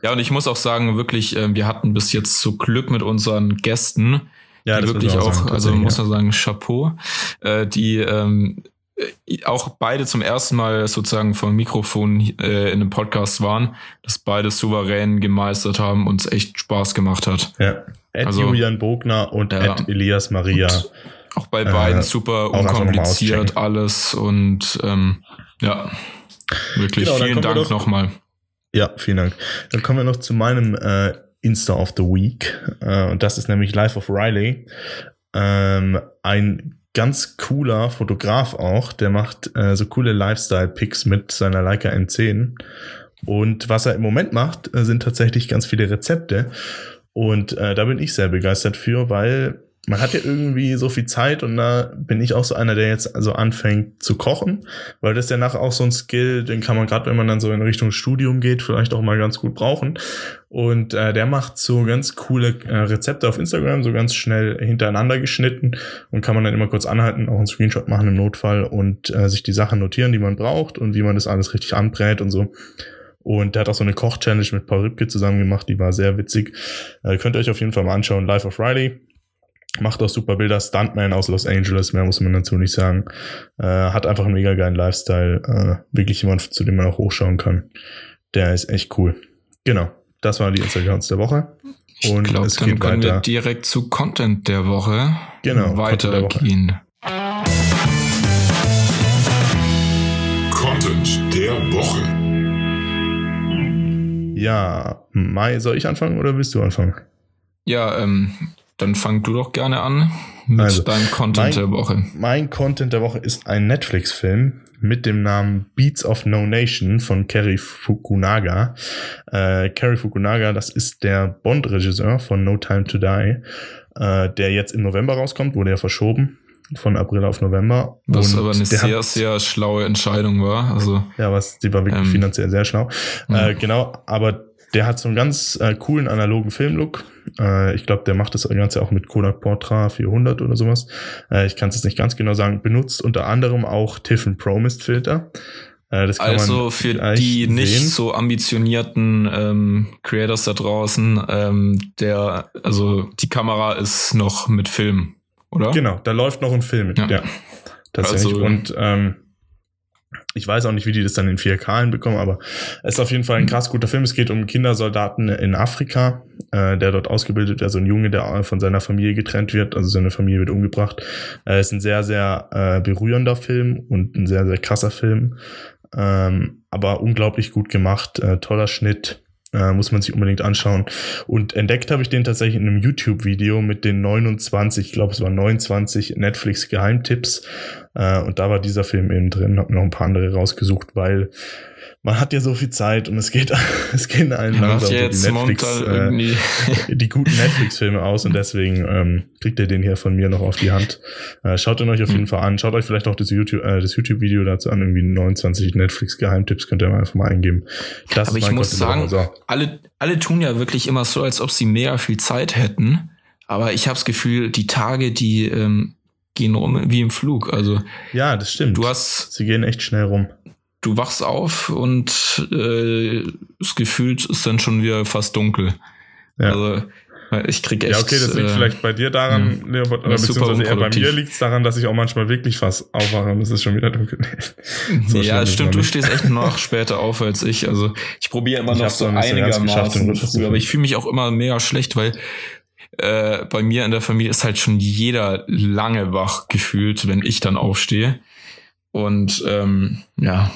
Ja, und ich muss auch sagen, wirklich, äh, wir hatten bis jetzt so Glück mit unseren Gästen. Ja, die wirklich auch, sagen, also muss man sagen, Chapeau, äh, die ähm, äh, auch beide zum ersten Mal sozusagen vom Mikrofon äh, in einem Podcast waren, dass beide souverän gemeistert haben und es echt Spaß gemacht hat. Ja. Ed also, Julian Bogner und ja. Ed Elias Maria. Auch bei beiden äh, super unkompliziert alles und ähm, ja, wirklich genau, vielen Dank nochmal. Ja, vielen Dank. Dann kommen wir noch zu meinem äh, Insta of the Week äh, und das ist nämlich Life of Riley. Ähm, ein ganz cooler Fotograf auch. Der macht äh, so coole Lifestyle-Pics mit seiner Leica N10. Und was er im Moment macht, äh, sind tatsächlich ganz viele Rezepte. Und äh, da bin ich sehr begeistert für, weil man hat ja irgendwie so viel Zeit und da bin ich auch so einer, der jetzt also anfängt zu kochen, weil das ja nachher auch so ein Skill, den kann man gerade, wenn man dann so in Richtung Studium geht, vielleicht auch mal ganz gut brauchen. Und äh, der macht so ganz coole äh, Rezepte auf Instagram, so ganz schnell hintereinander geschnitten und kann man dann immer kurz anhalten, auch einen Screenshot machen im Notfall und äh, sich die Sachen notieren, die man braucht und wie man das alles richtig anbrät und so. Und der hat auch so eine Koch-Challenge mit Paul Ripke zusammen gemacht, die war sehr witzig. Äh, könnt ihr euch auf jeden Fall mal anschauen. Life of Friday Macht auch super Bilder. Stuntman aus Los Angeles, mehr muss man dazu nicht sagen. Äh, hat einfach einen mega geilen Lifestyle. Äh, wirklich jemand, zu dem man auch hochschauen kann. Der ist echt cool. Genau. Das waren die Instagrams der Woche. Und ich glaube, dann geht können weiter. wir direkt zu Content der Woche genau, weitergehen. Content der Woche. Ja, Mai, soll ich anfangen oder willst du anfangen? Ja, ähm, dann fang du doch gerne an mit also, deinem Content mein, der Woche. Mein Content der Woche ist ein Netflix-Film mit dem Namen Beats of No Nation von Kerry Fukunaga. Äh, Kerry Fukunaga, das ist der Bond-Regisseur von No Time to Die, äh, der jetzt im November rauskommt, wurde ja verschoben von April auf November. Was aber eine sehr, hat, sehr schlaue Entscheidung war. Also, ja, was, die war wirklich ähm, finanziell sehr schlau. Äh, genau, aber der hat so einen ganz äh, coolen analogen Filmlook. Äh, ich glaube, der macht das Ganze auch mit Kodak Portra 400 oder sowas. Äh, ich kann es jetzt nicht ganz genau sagen. Benutzt unter anderem auch Tiffin Promist Filter. Äh, also für die nicht sehen. so ambitionierten ähm, Creators da draußen, ähm, der, also die Kamera ist noch mit Film, oder? Genau, da läuft noch ein Film mit, ja. ja tatsächlich. Also, Und ähm, ich weiß auch nicht, wie die das dann in 4K hinbekommen, aber es ist auf jeden Fall ein krass guter Film. Es geht um Kindersoldaten in Afrika, äh, der dort ausgebildet wird, also ein Junge, der von seiner Familie getrennt wird, also seine Familie wird umgebracht. Äh, ist ein sehr, sehr äh, berührender Film und ein sehr, sehr krasser Film, ähm, aber unglaublich gut gemacht, äh, toller Schnitt Äh, muss man sich unbedingt anschauen. Und entdeckt habe ich den tatsächlich in einem YouTube-Video mit den 29, ich glaube es waren 29 Netflix-Geheimtipps. Äh, und da war dieser Film eben drin, habe noch ein paar andere rausgesucht, weil man hat ja so viel Zeit und es geht, es gehen allen langsam so die Netflix, äh, die guten Netflix-Filme aus und deswegen ähm, kriegt ihr den hier von mir noch auf die Hand. Äh, schaut ihn euch auf jeden mhm. Fall an. Schaut euch vielleicht auch das YouTube, äh, das YouTube-Video dazu an. Irgendwie 29 Netflix-Geheimtipps könnt ihr einfach mal eingeben. Das Aber ich muss sagen, so. alle, alle tun ja wirklich immer so, als ob sie mega viel Zeit hätten. Aber ich habe das Gefühl, die Tage, die ähm, gehen rum wie im Flug. Also ja, das stimmt. Du hast, sie gehen echt schnell rum du wachst auf und äh, das Gefühl ist dann schon wieder fast dunkel. Ja. Also ich krieg echt. Ja, okay, das liegt äh, vielleicht bei dir daran, mh, Leopold, oder beziehungsweise eher bei mir liegt es daran, dass ich auch manchmal wirklich fast aufwache und es ist schon wieder dunkel. so ja, stimmt, du stehst echt noch später auf als ich. Also ich probiere immer ich noch so einigermaßen früh, aber ich fühle mich auch immer mega schlecht, weil äh, bei mir in der Familie ist halt schon jeder lange wach gefühlt, wenn ich dann aufstehe. Und ähm, ja,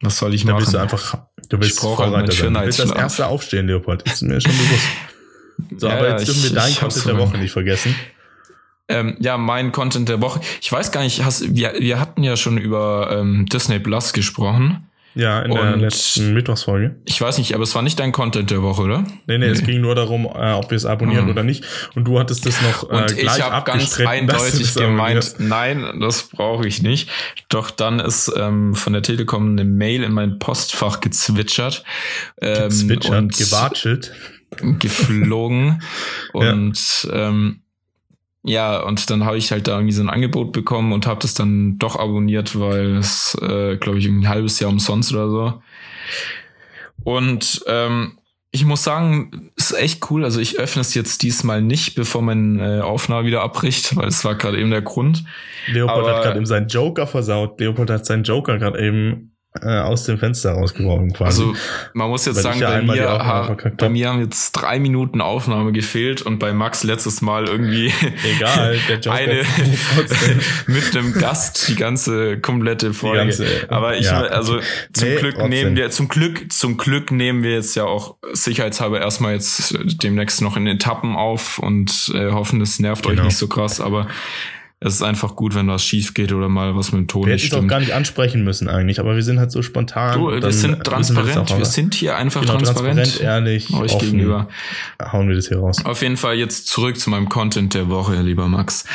was soll ich da machen? Bist du einfach, du bist Vorreiter sein. Du bist das erste Aufstehen, Leopold. Ist mir schon bewusst. So, ja, aber jetzt dürfen wir deinen Content der Woche nicht vergessen. Ähm, ja, mein Content der Woche. Ich weiß gar nicht, hast, wir, wir hatten ja schon über ähm, Disney Plus gesprochen. Ja, in und der letzten Mittwochsfolge. Ich weiß nicht, aber es war nicht dein Content der Woche, oder? Nee, nee, nee. es ging nur darum, äh, ob wir es abonnieren mhm. oder nicht. Und du hattest das noch äh, und ich habe ganz eindeutig gemeint, nein, das brauche ich nicht. Doch dann ist ähm, von der Telekom eine Mail in mein Postfach gezwitschert. Ähm, gezwitschert, und gewatschelt. Geflogen. und ja. ähm, ja, und dann habe ich halt da irgendwie so ein Angebot bekommen und habe das dann doch abonniert, weil es, äh, glaube ich, ein halbes Jahr umsonst oder so. Und ähm, ich muss sagen, ist echt cool. Also ich öffne es jetzt diesmal nicht, bevor meine äh, Aufnahme wieder abbricht, weil es war gerade eben der Grund. Leopold Aber, hat gerade eben seinen Joker versaut. Leopold hat seinen Joker gerade eben äh, aus dem Fenster rausgeworfen quasi. Also man muss jetzt sagen, bei mir, ha, bei mir haben jetzt drei Minuten Aufnahme gefehlt und bei Max letztes Mal irgendwie Egal, eine mit dem Gast die ganze komplette Folge. Ganze, Aber ich ja. also zum nee, Glück trotzdem. nehmen wir zum Glück zum Glück nehmen wir jetzt ja auch sicherheitshalber erstmal jetzt demnächst noch in Etappen auf und äh, hoffen, es nervt genau. euch nicht so krass, aber es ist einfach gut, wenn was schief geht oder mal was mit dem Ton wir nicht stimmt. Wir hätten es auch gar nicht ansprechen müssen eigentlich, aber wir sind halt so spontan. Du, wir sind transparent, wir, wir, sind hier einfach genau, transparent, transparent, ehrlich, euch offen. gegenüber. Hauen wir das hier raus. Auf jeden Fall jetzt zurück zu meinem Content der Woche, lieber Max.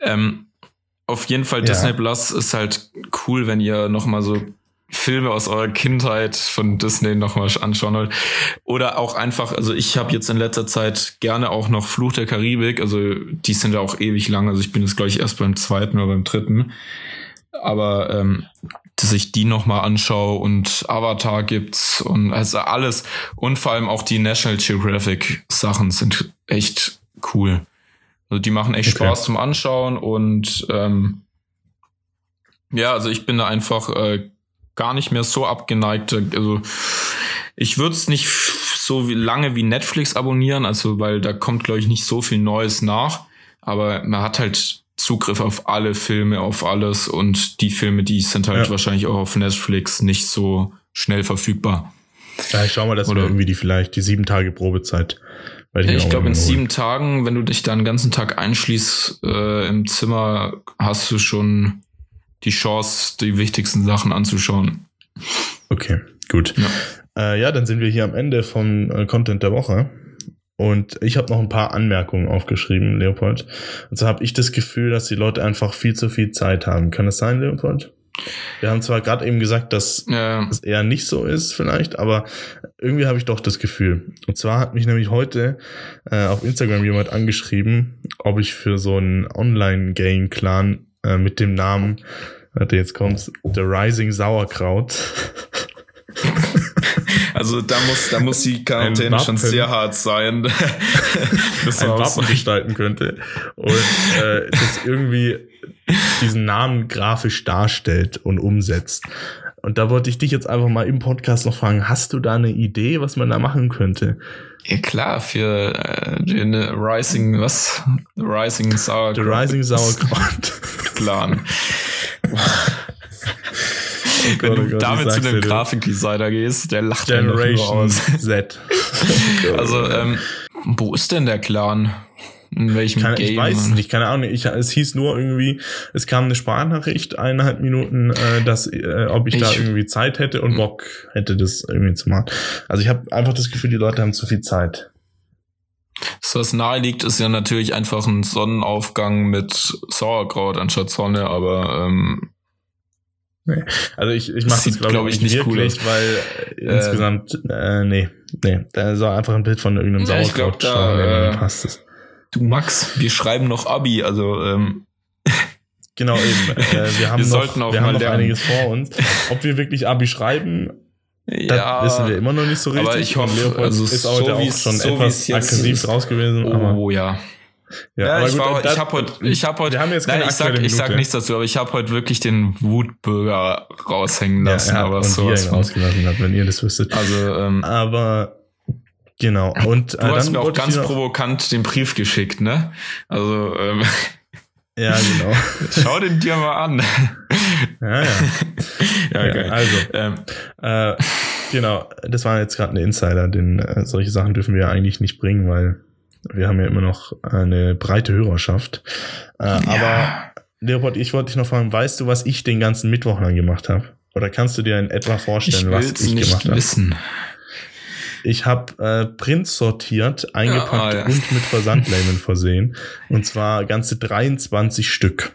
Ähm, auf jeden Fall Disney ja. Plus ist halt cool, wenn ihr noch mal so Filme aus eurer Kindheit von Disney nochmal anschauen wollt. Oder auch einfach, also ich habe jetzt in letzter Zeit gerne auch noch Fluch der Karibik, also die sind ja auch ewig lang, also ich bin jetzt gleich erst beim zweiten oder beim dritten. Aber ähm, dass ich die nochmal anschaue und Avatar gibt's und also alles und vor allem auch die National Geographic Sachen sind echt cool. Also die machen echt okay. Spaß zum Anschauen und ähm, ja, also ich bin da einfach äh, gar nicht mehr so abgeneigt. Also ich würde es nicht so lange wie Netflix abonnieren, also weil da kommt, glaube ich, nicht so viel Neues nach. Aber man hat halt Zugriff auf alle Filme, auf alles und die Filme, die sind halt ja. wahrscheinlich auch auf Netflix nicht so schnell verfügbar. Ja, ich schau mal, dass Oder, wir irgendwie die vielleicht die sieben Tage Probezeit. Ich, ich glaube, in sieben Tagen, wenn du dich da den ganzen Tag einschließt äh, im Zimmer, hast du schon die Chance, die wichtigsten Sachen anzuschauen. Okay, gut. Ja, äh, ja dann sind wir hier am Ende vom äh, Content der Woche. Und ich habe noch ein paar Anmerkungen aufgeschrieben, Leopold. Und so habe ich das Gefühl, dass die Leute einfach viel zu viel Zeit haben. Kann das sein, Leopold? Wir haben zwar gerade eben gesagt, dass ja. es eher nicht so ist, vielleicht, aber irgendwie habe ich doch das Gefühl. Und zwar hat mich nämlich heute äh, auf Instagram jemand angeschrieben, ob ich für so einen Online-Game-Clan äh, mit dem Namen Warte, jetzt kommt's. The Rising Sauerkraut. Also da muss, da muss die Quarantäne schon sehr hart sein. das ein Wappen gestalten könnte. Und äh, das irgendwie diesen Namen grafisch darstellt und umsetzt. Und da wollte ich dich jetzt einfach mal im Podcast noch fragen, hast du da eine Idee, was man da machen könnte? Ja klar, für äh, den Rising, was? The Rising Sauerkraut. The Rising Sauerkraut. Plan. Wenn oh du Gott, damit zu einem Grafikdesigner gehst, der lacht Generation aus. Z. also, ähm, wo ist denn der Clan? In welchem keine, Game? Ich weiß es nicht, keine Ahnung. Ich, es hieß nur irgendwie, es kam eine Sprachnachricht, eineinhalb Minuten, äh, dass, äh, ob ich, ich, da irgendwie Zeit hätte und Bock hätte, das irgendwie zu machen. Also ich habe einfach das Gefühl, die Leute haben zu viel Zeit. So was nahe liegt, ist ja natürlich einfach ein Sonnenaufgang mit Sauerkraut anstatt Sonne, aber ähm, Nee. Also ich, ich mache das glaube glaub ich nicht wirklich, cool weil äh, insgesamt äh, nee, nee, da soll einfach ein Bild von irgendeinem Sauerkraut ich glaub, da, äh, passt es. Du Max, wir schreiben noch Abi, also ähm. Genau eben. Äh, wir haben wir noch, wir haben noch einiges vor uns. Ob wir wirklich Abi schreiben, ja, das wissen wir immer noch nicht so richtig. Aber ich hoffe, Leopold also ist heute so auch schon so etwas aggressiv raus gewesen. Oh ja. Ja, ja ich, gut, ich habe heute, ich habe heute, wir haben jetzt keine nein, ich sag, ich sag nichts dazu, aber ich habe heute wirklich den Wutbürger raushängen lassen. Ja, aber so was rausgelassen hat, wenn ihr das wüsstet. Also, ähm, aber genau. Und du äh, hast mir auch ganz provokant den Brief geschickt, ne? Also ähm, ja, genau. Schau den dir mal an. Ja, ja. ja, okay. ja also, ähm, äh, genau, das war jetzt gerade ein Insider, denn äh, solche Sachen dürfen wir ja eigentlich nicht bringen, weil wir haben ja immer noch eine breite Hörerschaft. Äh, ja. Aber Leopold, ich wollte dich noch fragen, weißt du, was ich den ganzen Mittwoch lang gemacht habe? Oder kannst du dir in etwa vorstellen, ich was ich nicht gemacht habe? wissen. Ich habe äh, Prints sortiert, eingepackt ja, ah, ja. und mit Versandlabeln versehen. Und zwar ganze 23 Stück.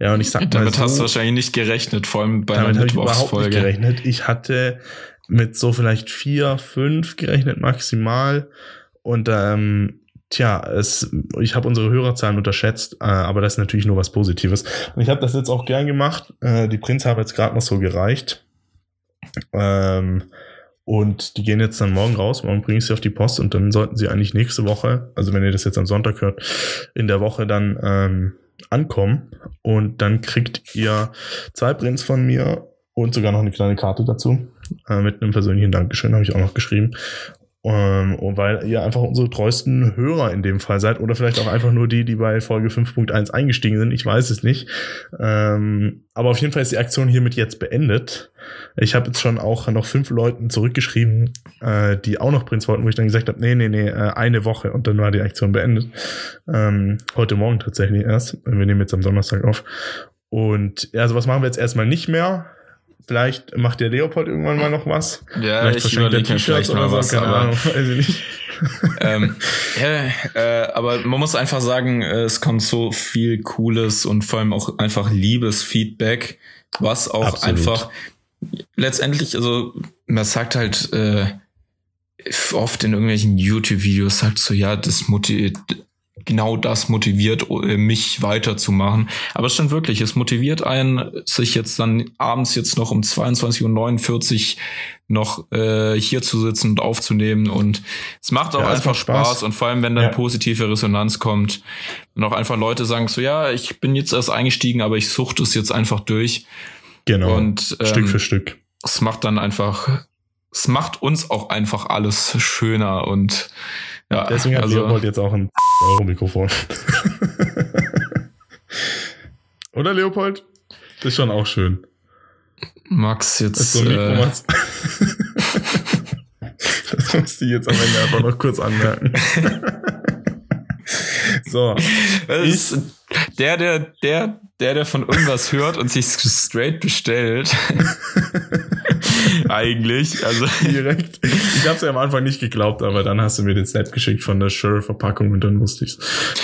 Ja, und ich sag Damit so, hast du wahrscheinlich nicht gerechnet, vor allem bei einer Mittwochsfolge. Ich überhaupt nicht gerechnet. Ich hatte mit so vielleicht vier, fünf gerechnet maximal. Und ähm, tja, es, ich habe unsere Hörerzahlen unterschätzt, äh, aber das ist natürlich nur was Positives. Und ich habe das jetzt auch gern gemacht. Äh, die Prints haben jetzt gerade noch so gereicht. Ähm, und die gehen jetzt dann morgen raus. Morgen bringe ich sie auf die Post und dann sollten sie eigentlich nächste Woche, also wenn ihr das jetzt am Sonntag hört, in der Woche dann ähm, ankommen. Und dann kriegt ihr zwei Prints von mir und sogar noch eine kleine Karte dazu. Äh, mit einem persönlichen Dankeschön habe ich auch noch geschrieben. Ähm, und weil ihr einfach unsere treuesten Hörer in dem Fall seid oder vielleicht auch einfach nur die, die bei Folge 5.1 eingestiegen sind. Ich weiß es nicht. Ähm, aber auf jeden Fall ist die Aktion hiermit jetzt beendet. Ich habe jetzt schon auch noch fünf Leuten zurückgeschrieben, äh, die auch noch Prinz wollten, wo ich dann gesagt habe, nee, nee, nee, äh, eine Woche und dann war die Aktion beendet. Ähm, heute Morgen tatsächlich erst. Wir nehmen jetzt am Donnerstag auf. Und ja, also was machen wir jetzt erstmal nicht mehr? Vielleicht macht der Leopold irgendwann mal noch was. Ja, vielleicht ich überlege mir vielleicht mal was, keine aber, Ahnung, weiß ich nicht. ähm, ja, äh, aber man muss einfach sagen, äh, es kommt so viel cooles und vor allem auch einfach liebes Feedback, was auch Absolut. einfach letztendlich, also man sagt halt äh, oft in irgendwelchen YouTube-Videos halt so, ja, das motiviert, genau das motiviert äh, mich weiterzumachen. Aber es stimmt wirklich, es motiviert einen, sich jetzt dann abends jetzt noch um 22.49 Uhr noch äh, hier zu sitzen und aufzunehmen. Und es macht auch ja, einfach Spaß. Spaß. Und vor allem, wenn dann ja. positive Resonanz kommt und auch einfach Leute sagen so, ja, ich bin jetzt erst eingestiegen, aber ich suchte es jetzt einfach durch. Genau. Und, ähm, Stück für Stück. Es macht dann einfach, es macht uns auch einfach alles schöner und ja, Deswegen hat also, Leopold jetzt auch ein Euro Mikrofon. Oder Leopold? Das ist schon auch schön. Max jetzt. Das, so äh, das musste ich jetzt am Ende einfach noch kurz anmerken. so. Ich, der, der, der, der, der von irgendwas hört und sich straight bestellt. Eigentlich. Also direkt. Ich habe es ja am Anfang nicht geglaubt, aber dann hast du mir den Snap geschickt von der Sure-Verpackung und dann wusste ich's.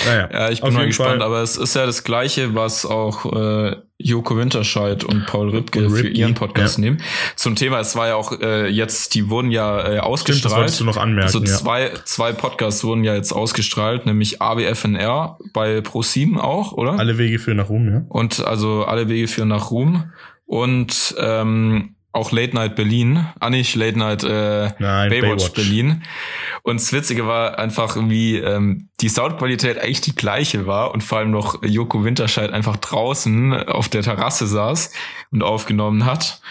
Naja. Ja, ich bin mal gespannt, Fall. aber es ist ja das Gleiche, was auch äh, Joko Winterscheid und Paul Ripke für ihren Podcast ja. nehmen. Zum Thema, es war ja auch äh, jetzt, die wurden ja äh, ausgestrahlt. Stimmt, das wolltest du noch anmerken. Also zwei, ja. zwei Podcasts wurden ja jetzt ausgestrahlt, nämlich ABFNR bei Pro7 auch, oder? Alle Wege führen nach Ruhm, ja. Und also alle Wege führen nach Ruhm. Und ähm, auch Late Night Berlin, ah nicht Late Night äh, Nein, Baywatch, Baywatch, Berlin. Und das Witzige war einfach, wie ähm, die Soundqualität eigentlich die gleiche war und vor allem noch Joko Winterscheid einfach draußen auf der Terrasse saß und aufgenommen hat.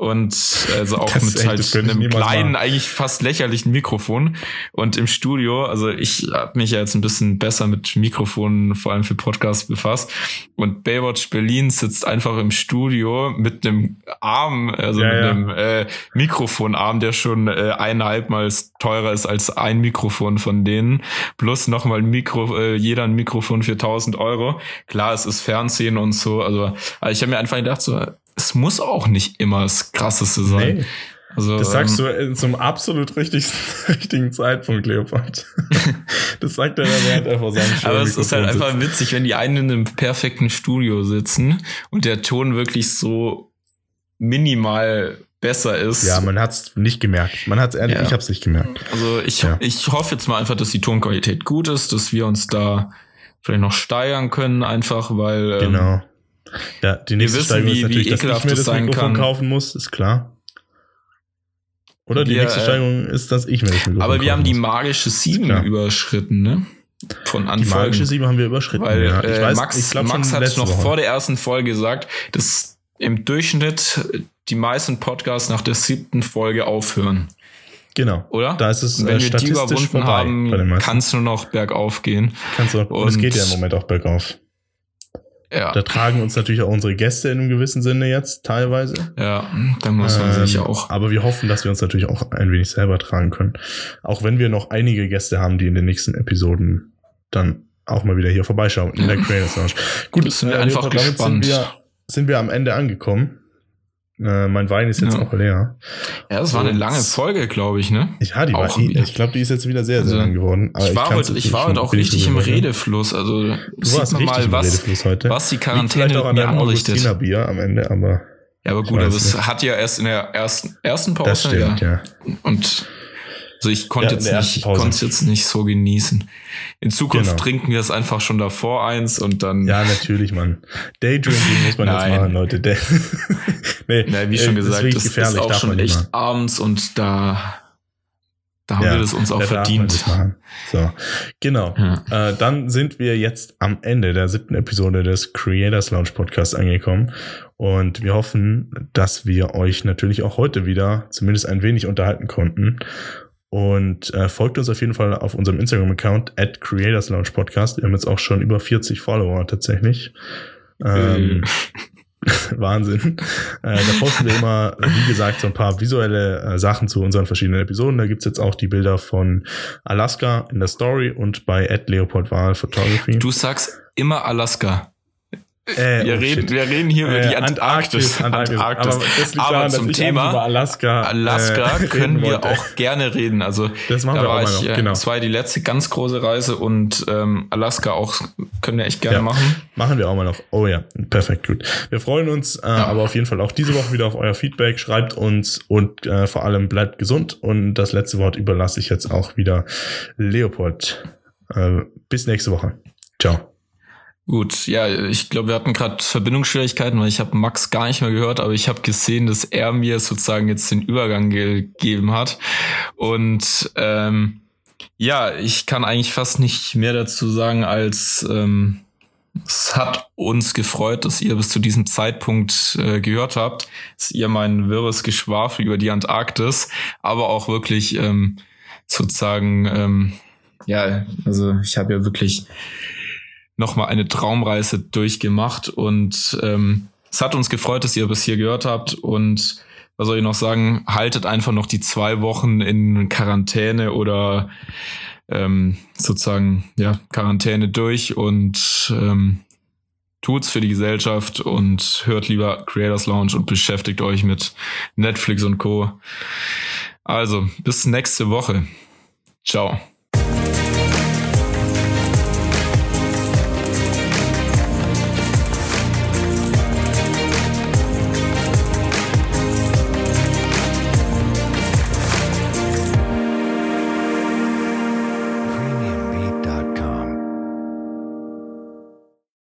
Und also auch das mit halt einem kleinen, machen. eigentlich fast lächerlichen Mikrofon. Und im Studio, also ich habe mich ja jetzt ein bisschen besser mit Mikrofonen, vor allem für Podcasts befasst. Und Baywatch Berlin sitzt einfach im Studio mit einem Arm, also ja, mit ja. einem äh, Mikrofonarm, der schon äh, eineinhalb Mal teurer ist als ein Mikrofon von denen. Plus nochmal ein Mikro, äh, jeder ein Mikrofon für 1000 Euro. Klar, es ist Fernsehen und so. Also, also ich habe mir einfach gedacht, so, es muss auch nicht immer das Krasseste sein. Nee. Also, das sagst ähm, du zum absolut richtig, richtigen Zeitpunkt, Leopold. das sagt er während er vor seinem Aber es ist halt einfach witzig, wenn die einen in einem perfekten Studio sitzen und der Ton wirklich so minimal besser ist. Ja, man hat's nicht gemerkt. Man hat's ehrlich, ja. ich hab's nicht gemerkt. Also ich, ja. ich hoffe jetzt mal einfach, dass die Tonqualität gut ist, dass wir uns da vielleicht noch steigern können, einfach weil. Ähm, genau. Ähm, ja, die nächste wissen, Steigerung wie, ist natürlich, dass ich mir das Mikrofon kann. kaufen muss, ist klar. Oder die wir, nächste äh, Steigerung ist, dass ich mir das Mikrofon Aber wir haben die magische 7 überschritten, ne? Von Anfang. Die magische 7 haben wir überschritten. Weil ja. ich äh, weiß, Max, ich glaub, Max hat noch Woche. vor der ersten Folge gesagt, dass im Durchschnitt die meisten Podcasts nach der siebten Folge aufhören. Genau. Oder? Da ist es Und wenn äh, wir die überwunden haben, kannst du noch bergauf gehen. Kannst du, und es geht ja im Moment auch bergauf. Ja. Da tragen uns natürlich auch unsere Gäste in einem gewissen Sinne jetzt teilweise. Ja, da muss man ähm, sich auch. Aber wir hoffen, dass wir uns natürlich auch ein wenig selber tragen können. Auch wenn wir noch einige Gäste haben, die in den nächsten Episoden dann auch mal wieder hier vorbeischauen in der Creators Lounge. Gut, sind wir äh, einfach gespannt. Sind wir, sind wir am Ende angekommen. Äh, mein Wein ist jetzt ja. auch leer. Ja, das war eine lange Folge, glaube ich, ne? Ja, die auch war, ich glaube, die ist jetzt wieder sehr, sehr also, lang geworden. ich war heute, ich war heute auch richtig im Redefluss. Also du warst richtig mal, was, was die Quarantäne mit mir anrichtet. Bier am Ende, aber ja, aber gut, aber es hat ja erst in der ersten ersten Pause das stimmt, ja. ja. Und also ich konnte ja, jetzt nicht, konnte jetzt nicht so genießen. In Zukunft genau. trinken wir es einfach schon davor eins und dann. Ja, natürlich, Mann. Daydrinking muss man jetzt machen, Leute. Nee, Na, wie schon gesagt, das ist, das ist auch schon echt abends und da da haben ja, wir das uns auch verdient. So, genau. Ja. Äh, dann sind wir jetzt am Ende der siebten Episode des Creators Lounge Podcast angekommen. Und wir hoffen, dass wir euch natürlich auch heute wieder zumindest ein wenig unterhalten konnten. Und äh, folgt uns auf jeden Fall auf unserem Instagram-Account at Creators Lounge Podcast. Wir haben jetzt auch schon über 40 Follower tatsächlich. Ähm, Wahnsinn. Äh, da posten wir immer, wie gesagt, so ein paar visuelle äh, Sachen zu unseren verschiedenen Episoden. Da gibt's jetzt auch die Bilder von Alaska in der Story und bei at Leopold Wahl Photography. Du sagst immer Alaska. Äh, wir, oh reden, wir reden hier über die Antarktis. Antarktis. Antarktis. Aber, das liegt Aber daran, zum Thema Alaska, Alaska äh, können wir auch gerne reden. Also das machen da wir auch ich, noch. Genau. Das war die letzte ganz große Reise und ähm, Alaska auch können wir echt gerne ja, machen. Machen wir auch mal noch. Oh ja, perfekt, gut. Wir freuen uns, äh, ja. aber auf jeden Fall auch diese Woche wieder auf euer Feedback. Schreibt uns und äh, vor allem bleibt gesund. Und das letzte Wort überlasse ich jetzt auch wieder Leopold. Äh, bis nächste Woche. Ciao. Gut, ja, ich glaube, wir hatten gerade Verbindungsschwierigkeiten, weil ich habe Max gar nicht mehr gehört, aber ich habe gesehen, dass er mir sozusagen jetzt den Übergang gegeben hat. Und ähm, ja, ich kann eigentlich fast nicht mehr dazu sagen, als ähm, es hat uns gefreut, dass ihr bis zu diesem Zeitpunkt äh, gehört habt, dass ihr mein wirres Geschwafel über die Antarktis, aber auch wirklich ähm, sozusagen, ähm, ja, also ich habe ja wirklich nochmal eine Traumreise durchgemacht und ähm, es hat uns gefreut, dass ihr bis hier gehört habt und was soll ich noch sagen, haltet einfach noch die zwei Wochen in Quarantäne oder ähm, sozusagen ja Quarantäne durch und ähm, tut's für die Gesellschaft und hört lieber Creators Lounge und beschäftigt euch mit Netflix und Co. Also bis nächste Woche. Ciao.